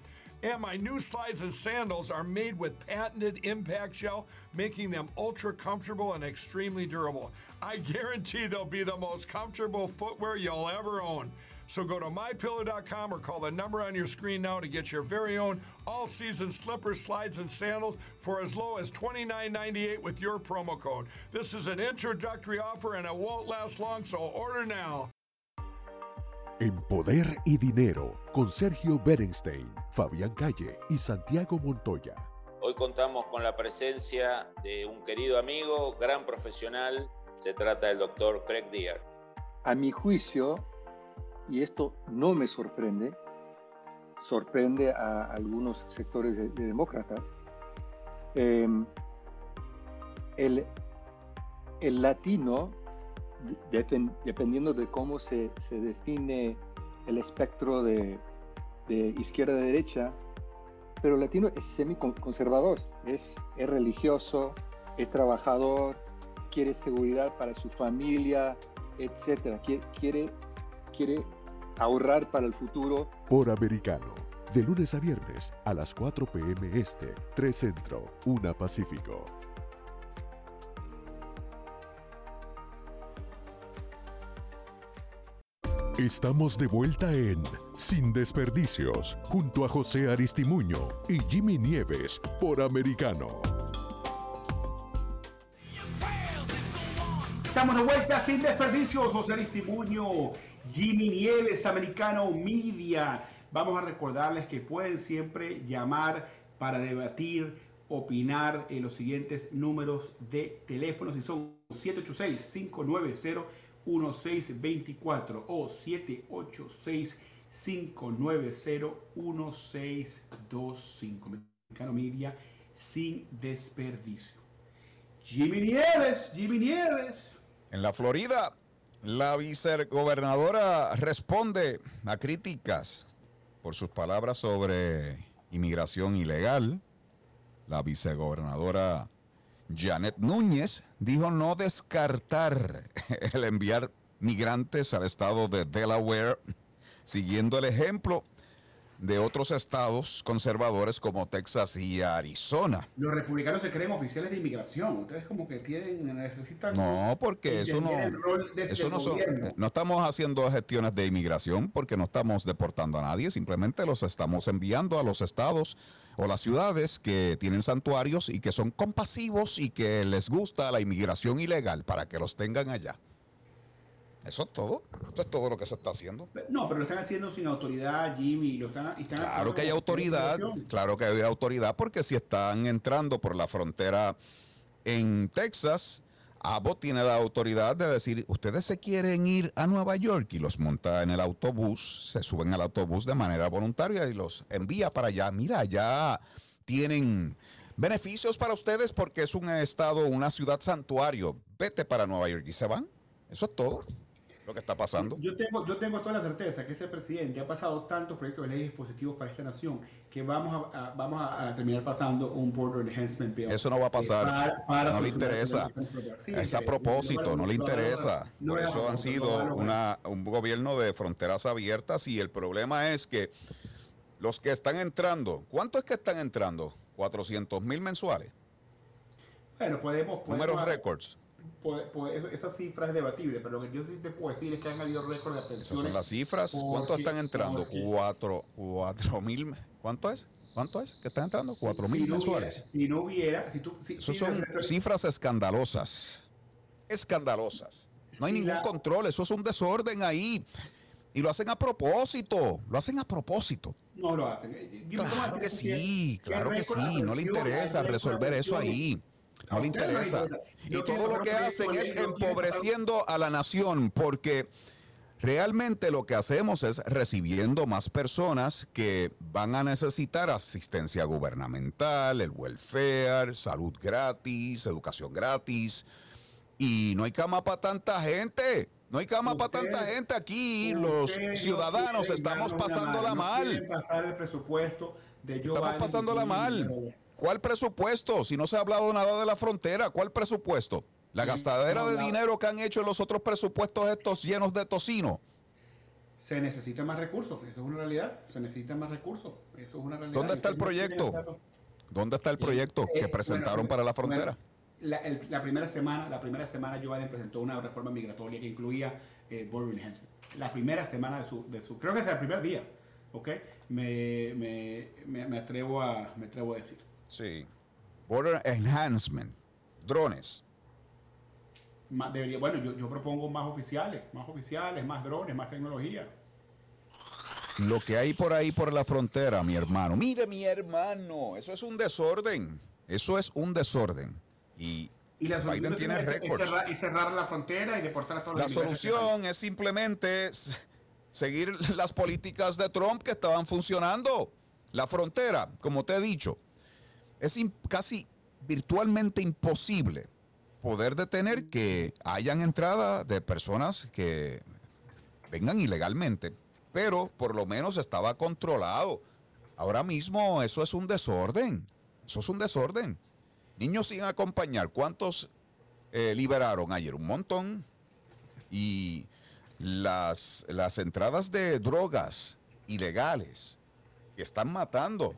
And my new slides and sandals are made with patented impact gel, making them ultra comfortable and extremely durable. I guarantee they'll be the most comfortable footwear you'll ever own. So go to mypillow.com or call the number on your screen now to get your very own all season slippers, slides, and sandals for as low as $29.98 with your promo code. This is an introductory offer and it won't last long, so order now. En Poder y Dinero con Sergio Berenstein, Fabián Calle y Santiago Montoya. Hoy contamos con la presencia de un querido amigo, gran profesional. Se trata del doctor Craig Deer. A mi juicio, y esto no me sorprende, sorprende a algunos sectores de, de demócratas, eh, el, el latino, depen- dependiendo de cómo se, se define el espectro de, de izquierda a derecha, pero latino es semiconservador, es, es religioso, es trabajador, quiere seguridad para su familia, etcétera. Quiere, quiere, quiere ahorrar para el futuro. Por Americano. De lunes a viernes a las 4 p.m. Este, 3 Centro, 1 Pacífico. Estamos de vuelta en Sin Desperdicios, junto a José Aristimuño y Jimmy Nieves por Americano. Estamos de vuelta sin desperdicios. José Aristimuño, Jimmy Nieves, Americano Media. Vamos a recordarles que pueden siempre llamar para debatir, opinar en los siguientes números de teléfono. Si son 786-590. 1624 o 786 590 1625. Mexicano Media sin desperdicio. Jimmy Nieves, Jimmy Nieves. En la Florida, la vicegobernadora responde a críticas por sus palabras sobre inmigración ilegal. La vicegobernadora Janet Núñez dijo no descartar (laughs) el enviar migrantes al estado de Delaware, siguiendo el ejemplo de otros estados conservadores como Texas y Arizona. Los republicanos se creen oficiales de inmigración. Ustedes como que tienen, necesitan... No, porque eso no, eso no son, no estamos haciendo gestiones de inmigración porque no estamos deportando a nadie, simplemente los estamos enviando a los estados o las ciudades que tienen santuarios y que son compasivos y que les gusta la inmigración ilegal para que los tengan allá. Eso es todo. Eso es todo lo que se está haciendo. No, pero lo están haciendo sin autoridad, Jimmy. Lo están, Claro que hay autoridad, claro que hay autoridad, porque si están entrando por la frontera en Texas, Abbott tiene la autoridad de decir, ustedes se quieren ir a Nueva York y los monta en el autobús, se suben al autobús de manera voluntaria y los envía para allá. Mira, ya tienen beneficios para ustedes porque es un estado, una ciudad santuario. Vete para Nueva York y se van. Eso es todo lo que está pasando. Yo tengo, yo tengo toda la certeza que ese presidente ha pasado tantos proyectos de leyes positivos para esta nación que vamos a, a- vamos a, terminar pasando un Border Enhancement Bill. Eso no va a pasar. Para- para no le interesa. en Es a Sí, propósito, no le interesa. No Por eso han sido una, un gobierno de fronteras abiertas y el problema es que los que están entrando, ¿cuánto es que están entrando? 400 mil mensuales. Bueno, podemos... podemos Números récords. Puede- eso- esa cifra es debatible, pero lo que yo sí te puedo decir es que han habido récords de atenciones. Esas son las cifras. ¿Cuánto están entrando? Cuatro, cuatro mil. ¿Cuánto es? ¿Cuánto es que están entrando? Cuatro si mil no hubiera- mensuales. si no hubiera... Si tú, si, Esas si son cifras escandalosas. Escandalosas. No hay Si ningún la- control, eso es un desorden ahí. Y lo hacen a propósito, lo hacen a propósito. No lo hacen. Eh, Jimmy, ¿cómo Claro que sí, ¿Qué claro que récord sí, no le interesa récord resolver eso ahí. No le interesa. Y todo lo que hacen es empobreciendo a la nación porque realmente lo que hacemos es recibiendo más personas que van a necesitar asistencia gubernamental, el welfare, salud gratis, educación gratis. Y no hay cama para tanta gente. No hay cama para tanta gente aquí. Los ciudadanos estamos pasándola mal. Estamos pasándola mal. ¿Cuál presupuesto? Si no se ha hablado nada de la frontera, ¿cuál presupuesto? La Sí, gastadera no, de no. dinero que han hecho en los otros presupuestos estos llenos de tocino. Se necesitan más recursos, eso es una realidad. Se necesitan más recursos, eso es una realidad. ¿Dónde está el proyecto? ¿Dónde está el proyecto Eh, que bueno, presentaron para la frontera? La, el- la primera semana, la primera semana Joe Biden presentó una reforma migratoria que incluía eh, border enhancement. La primera semana de su, de su, creo que es el primer día, ¿ok? Me, me, me, me atrevo a, me atrevo a decir. Sí. Border Enhancement. Drones. Debería, bueno, yo, yo propongo más oficiales, más oficiales, más drones, más tecnología. Lo que hay por ahí por la frontera, mi hermano. Mire, mi hermano, eso es un desorden. Eso es un desorden. Y, Y la Biden tiene es récords. cerrar, y cerrar la frontera y deportar a todos La los que solución es simplemente seguir las políticas de Trump que estaban funcionando. La frontera, como te he dicho, es casi virtualmente imposible poder detener que hayan entrada de personas que vengan ilegalmente, pero por lo menos estaba controlado. Ahora mismo eso es un desorden. Eso es un desorden. Niños sin acompañar, ¿cuántos eh, liberaron ayer? Un montón. Y las, las entradas de drogas ilegales que están matando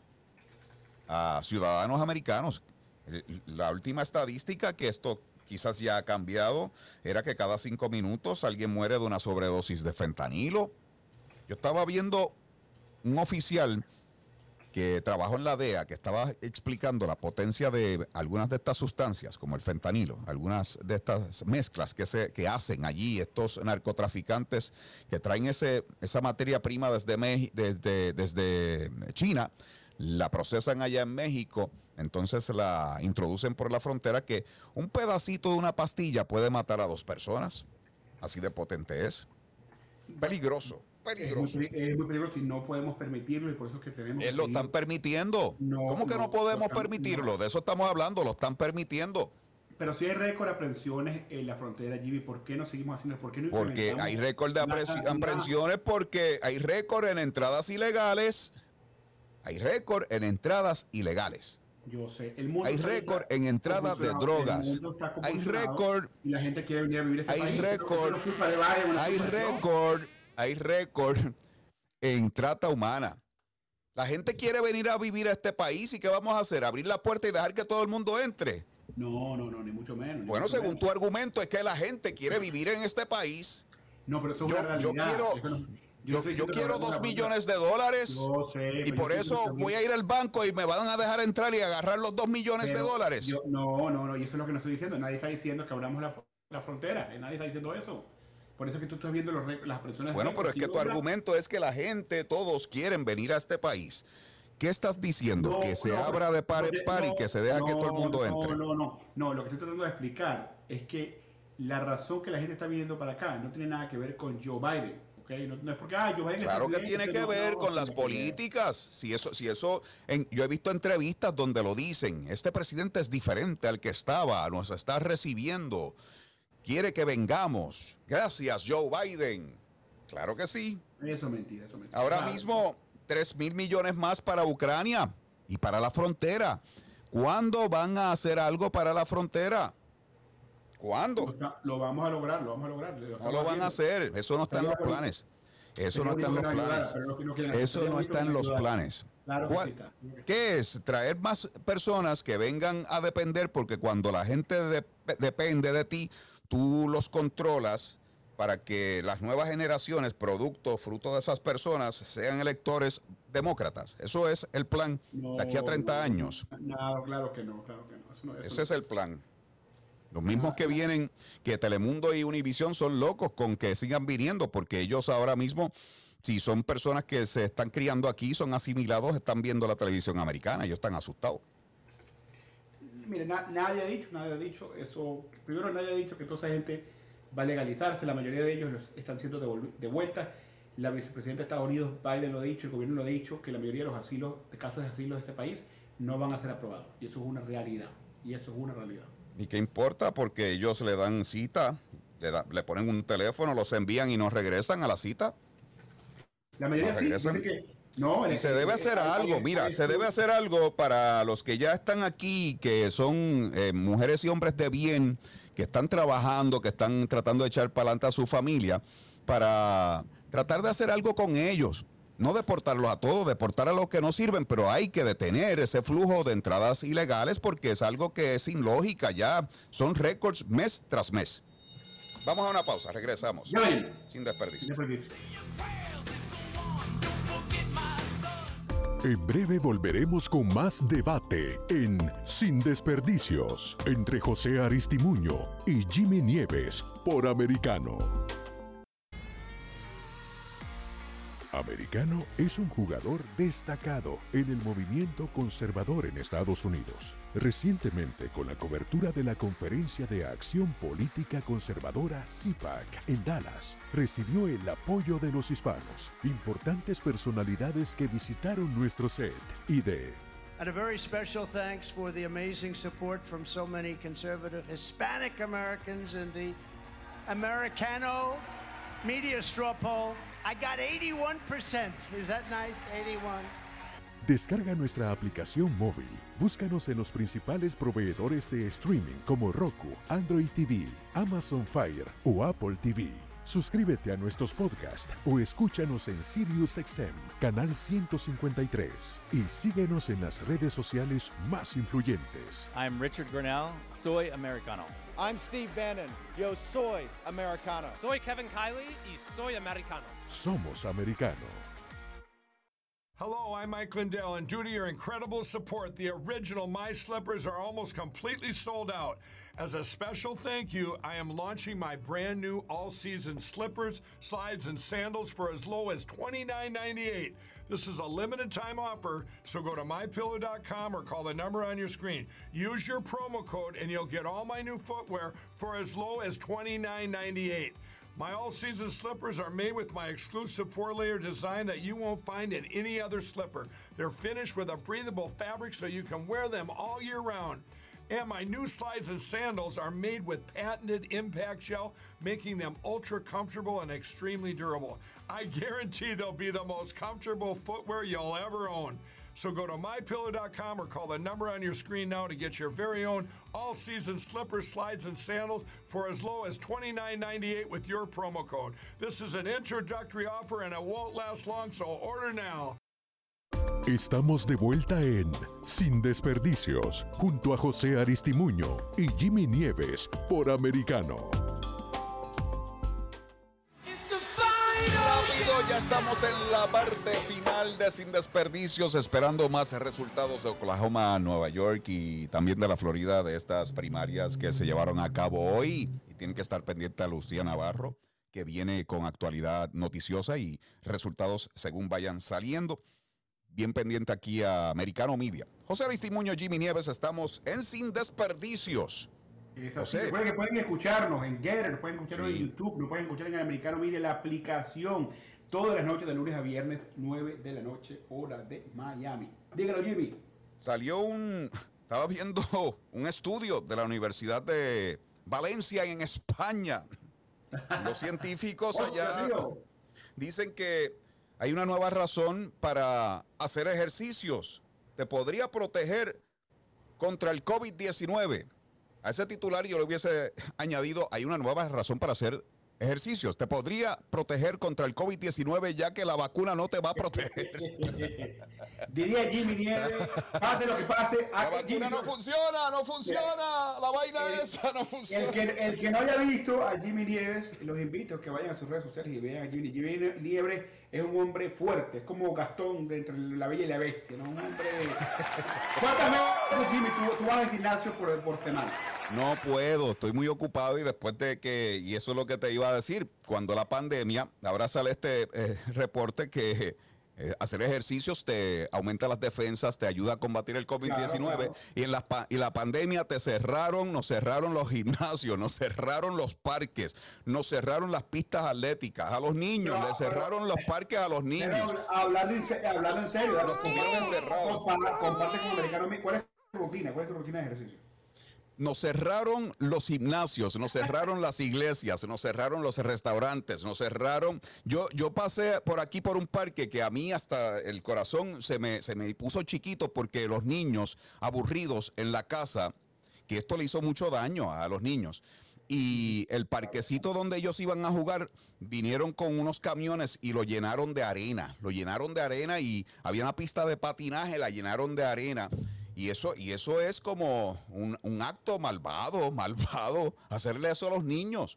a ciudadanos americanos. El- La última estadística, que esto quizás ya ha cambiado, era que cada cinco minutos alguien muere de una sobredosis de fentanilo. Yo estaba viendo un oficial que trabajó en la DEA, que estaba explicando la potencia de algunas de estas sustancias, como el fentanilo, algunas de estas mezclas que, se, que hacen allí estos narcotraficantes que traen ese, esa materia prima desde, desde, desde China, la procesan allá en México, entonces la introducen por la frontera, que un pedacito de una pastilla puede matar a dos personas. Así de potente es. Peligroso, Es peligroso. muy, es muy peligroso y no podemos permitirlo y por eso es que tenemos que Él lo seguir- están permitiendo. No, ¿Cómo que no, no, podemos están- permitirlo? De eso estamos hablando, lo están permitiendo. Pero si hay récord de aprehensiones en la frontera, Jimmy, ¿por qué no seguimos haciendo? ¿Por qué no Porque hay récord de aprehensiones, porque hay récord en entradas ilegales. Hay récord en entradas ilegales. Yo sé, el mundo Hay récord en entradas de drogas. Hay récord Y la gente quiere venir a vivir este hay país. Récord, no no hay récord, hay récord en trata humana. La gente quiere venir a vivir a este país y ¿qué vamos a hacer? ¿Abrir la puerta y dejar que todo el mundo entre? No, no, no, ni mucho menos. ni Bueno, mucho según menos. tu argumento es que la gente quiere vivir en este país. No, pero eso es yo, una yo realidad. quiero, Eso no- yo, quiero dos millones de dólares Yo sé, y por eso voy a ir al banco y me van a dejar entrar y agarrar los dos millones de dólares. yo- no, no, no, y eso es lo que no estoy diciendo. Nadie está diciendo que abramos la, la frontera. eh, Nadie está diciendo eso. Por eso es que tú estás viendo los las personas. Bueno, pero es que tu argumento es que la gente, todos quieren venir a este país. ¿Qué estás diciendo? No, que se no, abra de par en par y no, que se deja que no, todo el mundo no, entre. No, no, no. Lo que estoy tratando de explicar es que la razón que la gente está viniendo para acá no tiene nada que ver con Joe Biden. Ah, Claro que tiene que ver no, con las políticas. Si eso, si eso, en- yo he visto entrevistas donde lo dicen. Este presidente es diferente al que estaba, nos está recibiendo, quiere que vengamos. Gracias, Joe Biden. Claro que sí. Eso es mentira, eso es mentira. Ahora Claro. mismo, 3 mil millones más para Ucrania y para la frontera. ¿Cuándo van a hacer algo para la frontera? ¿Cuándo? Lo vamos a lograr, lo vamos a lograr. No lo van a hacer. Eso no está en los planes. Eso no está en los planes. Eso no está en los planes. Claro que ¿Cuál- sí está. ¿Qué es? Traer más personas que vengan a depender, porque cuando la gente de- depende de ti, tú los controlas para que las nuevas generaciones, producto, fruto de esas personas, sean electores demócratas. Eso es el plan de aquí a 30 años. No, claro que no, claro que no. Eso no- eso Ese es el plan. Los mismos que vienen, que Telemundo y Univisión son locos con que sigan viniendo, porque ellos ahora mismo, si son personas que se están criando aquí, son asimilados, están viendo la televisión americana, ellos están asustados. Mire, na- nadie ha dicho, nadie ha dicho eso. Primero, nadie ha dicho que toda esa gente va a legalizarse. La mayoría de ellos los están siendo devol- devueltas. La vicepresidenta de Estados Unidos, Biden, lo ha dicho, el gobierno lo ha dicho, que la mayoría de los asilos, de casos de asilo de este país, no van a ser aprobados. Y eso es una realidad. Y eso es una realidad. ¿Y qué importa? Porque ellos le dan cita, le, da- le ponen un teléfono, los envían y nos regresan a la cita. La mayoría No sí, que no. Y se debe hacer algo, mira, hay se debe hacer algo para los que ya están aquí, que son eh, mujeres y hombres de bien, que están trabajando, que están tratando de echar para adelante a su familia, para tratar de hacer algo con ellos. No deportarlos a todos, deportar a los que no sirven, pero hay que detener ese flujo de entradas ilegales porque es algo que es sin lógica, ya son récords mes tras mes. Vamos a una pausa, regresamos. Sin desperdicio. En breve volveremos con más debate en Sin Desperdicios entre José Aristimuño y Jimmy Nieves por Americano. Americano es un jugador destacado en el movimiento conservador en Estados Unidos. Recientemente, con la cobertura de la Conferencia de Acción Política Conservadora CIPAC en Dallas, recibió el apoyo de los hispanos, importantes personalidades que visitaron nuestro set y de And a very special thanks for the amazing support from so many conservative Hispanic Americans in the Americano media straw poll. I got 81%. Is that nice? 81. Descarga nuestra aplicación móvil. Búscanos en los principales proveedores de streaming como Roku, Android TV, Amazon Fire o Apple TV. Suscríbete a nuestros podcasts o escúchanos en SiriusXM, canal 153. Y síguenos en las redes sociales más influyentes. I'm Richard Grinnell, soy americano. I'm Steve Bannon. Yo soy Americano. Soy Kevin Kiley y soy americano. Somos americanos. Hello, I'm Mike Lindell, and due to your incredible support, the original My Slippers are almost completely sold out. As a special thank you, I am launching my brand new all season slippers, slides, and sandals for as low as $29.98. This is a limited time offer, so go to mypillow.com or call the number on your screen. Use your promo code, and you'll get all my new footwear for as low as $29.98. My all season slippers are made with my exclusive four layer design that you won't find in any other slipper. They're finished with a breathable fabric so you can wear them all year round. And my new slides and sandals are made with patented impact gel, making them ultra comfortable and extremely durable. I guarantee they'll be the most comfortable footwear you'll ever own. So go to mypillow.com or call the number on your screen now to get your very own all-season slippers, slides, and sandals for as low as $29.98 with your promo code. This is an introductory offer and it won't last long, so order now. Estamos de vuelta en Sin Desperdicios, junto a José Aristimuño y Jimmy Nieves por Americano. Ya estamos en la parte final de Sin Desperdicios, esperando más resultados de Oklahoma, Nueva York y también de la Florida de estas primarias que se llevaron a cabo hoy. Y tienen que estar pendiente a Lucía Navarro, que viene con actualidad noticiosa y resultados según vayan saliendo. Bien pendiente aquí a Americano Media. José Aristimuño, Jimmy Nieves, estamos en Sin Desperdicios. José. Recuerden que pueden escucharnos en Getter, nos pueden escucharnos Sí. en YouTube, nos pueden escuchar en Americano Media, la aplicación, todas las noches de lunes a viernes, 9 de la noche, hora de Miami. Dígalo, Jimmy. Salió un. (laughs) Estaba viendo un estudio de la Universidad de Valencia en España. Los científicos (laughs) Oh, allá dicen que hay una nueva razón para hacer ejercicios. Te podría proteger contra el COVID-19. A ese titular yo le hubiese (laughs) añadido, hay una nueva razón para hacer ejercicios. Te podría proteger contra el COVID-19 ya que la vacuna no te va a (laughs) proteger. Diría Jimmy Nieves, pase lo que pase. La vacuna no funciona, no funciona. La vaina esa no funciona. El que, el que no haya visto a Jimmy Nieves, los invito a que vayan a sus redes sociales y vean a Jimmy. Jimmy Nieves es un hombre fuerte, es como Gastón de entre la bella y la bestia, ¿no? Un hombre. (laughs) ¿Cuántas veces, Jimmy, tú, tú vas al gimnasio por, por semana? No puedo, estoy muy ocupado y después de que, y eso es lo que te iba a decir, cuando la pandemia, ahora sale este eh, reporte que eh, hacer ejercicios te aumenta las defensas, te ayuda a combatir el COVID-19 Claro, claro. y en la, y la pandemia te cerraron, nos cerraron los gimnasios, nos cerraron los parques, nos cerraron las pistas atléticas, a los niños, les cerraron los parques a los niños. Pero hablando, en, hablando en serio, Los comparte con Americano. ¿Cuál es tu rutina? ¿Cuál es tu rutina de ejercicio? Nos cerraron los gimnasios, nos cerraron las iglesias, nos cerraron los restaurantes, nos cerraron. Yo, yo pasé por aquí por un parque que a mí hasta el corazón se me, se me puso chiquito porque los niños aburridos en la casa, que esto le hizo mucho daño a los niños. Y el parquecito donde ellos iban a jugar, vinieron con unos camiones y lo llenaron de arena. Lo llenaron de arena y había una pista de patinaje, la llenaron de arena. Y eso, y eso es como un, un acto malvado, (laughs) malvado, hacerle eso a los niños,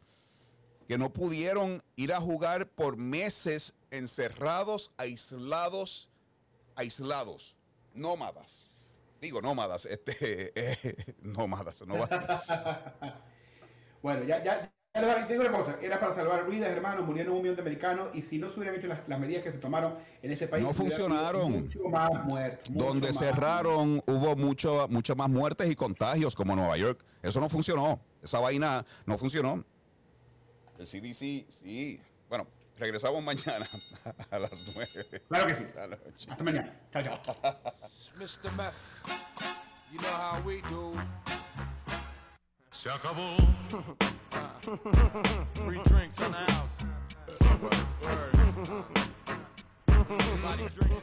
que no pudieron ir a jugar por meses encerrados, aislados, aislados, nómadas. Digo nómadas, este, (laughs) eh, nómadas, nómadas. (laughs) Bueno, ya, ya, ya les digo una cosa, era para salvar vidas, hermanos, murieron un millón de americanos y si no se hubieran hecho las, las medidas que se tomaron en ese país, No funcionaron. Mucho más muertos. mucho Donde más. cerraron hubo mucho, muchas más muertes y contagios como Nueva York. Eso no funcionó. Esa vaina no funcionó. El CDC, sí. Bueno, regresamos mañana (laughs) a las nueve. Claro que sí. Hasta mañana. Chao, chao. Mr. Meth, you know how we do. Se acabó. (laughs) Free drinks in the house. Everybody drink.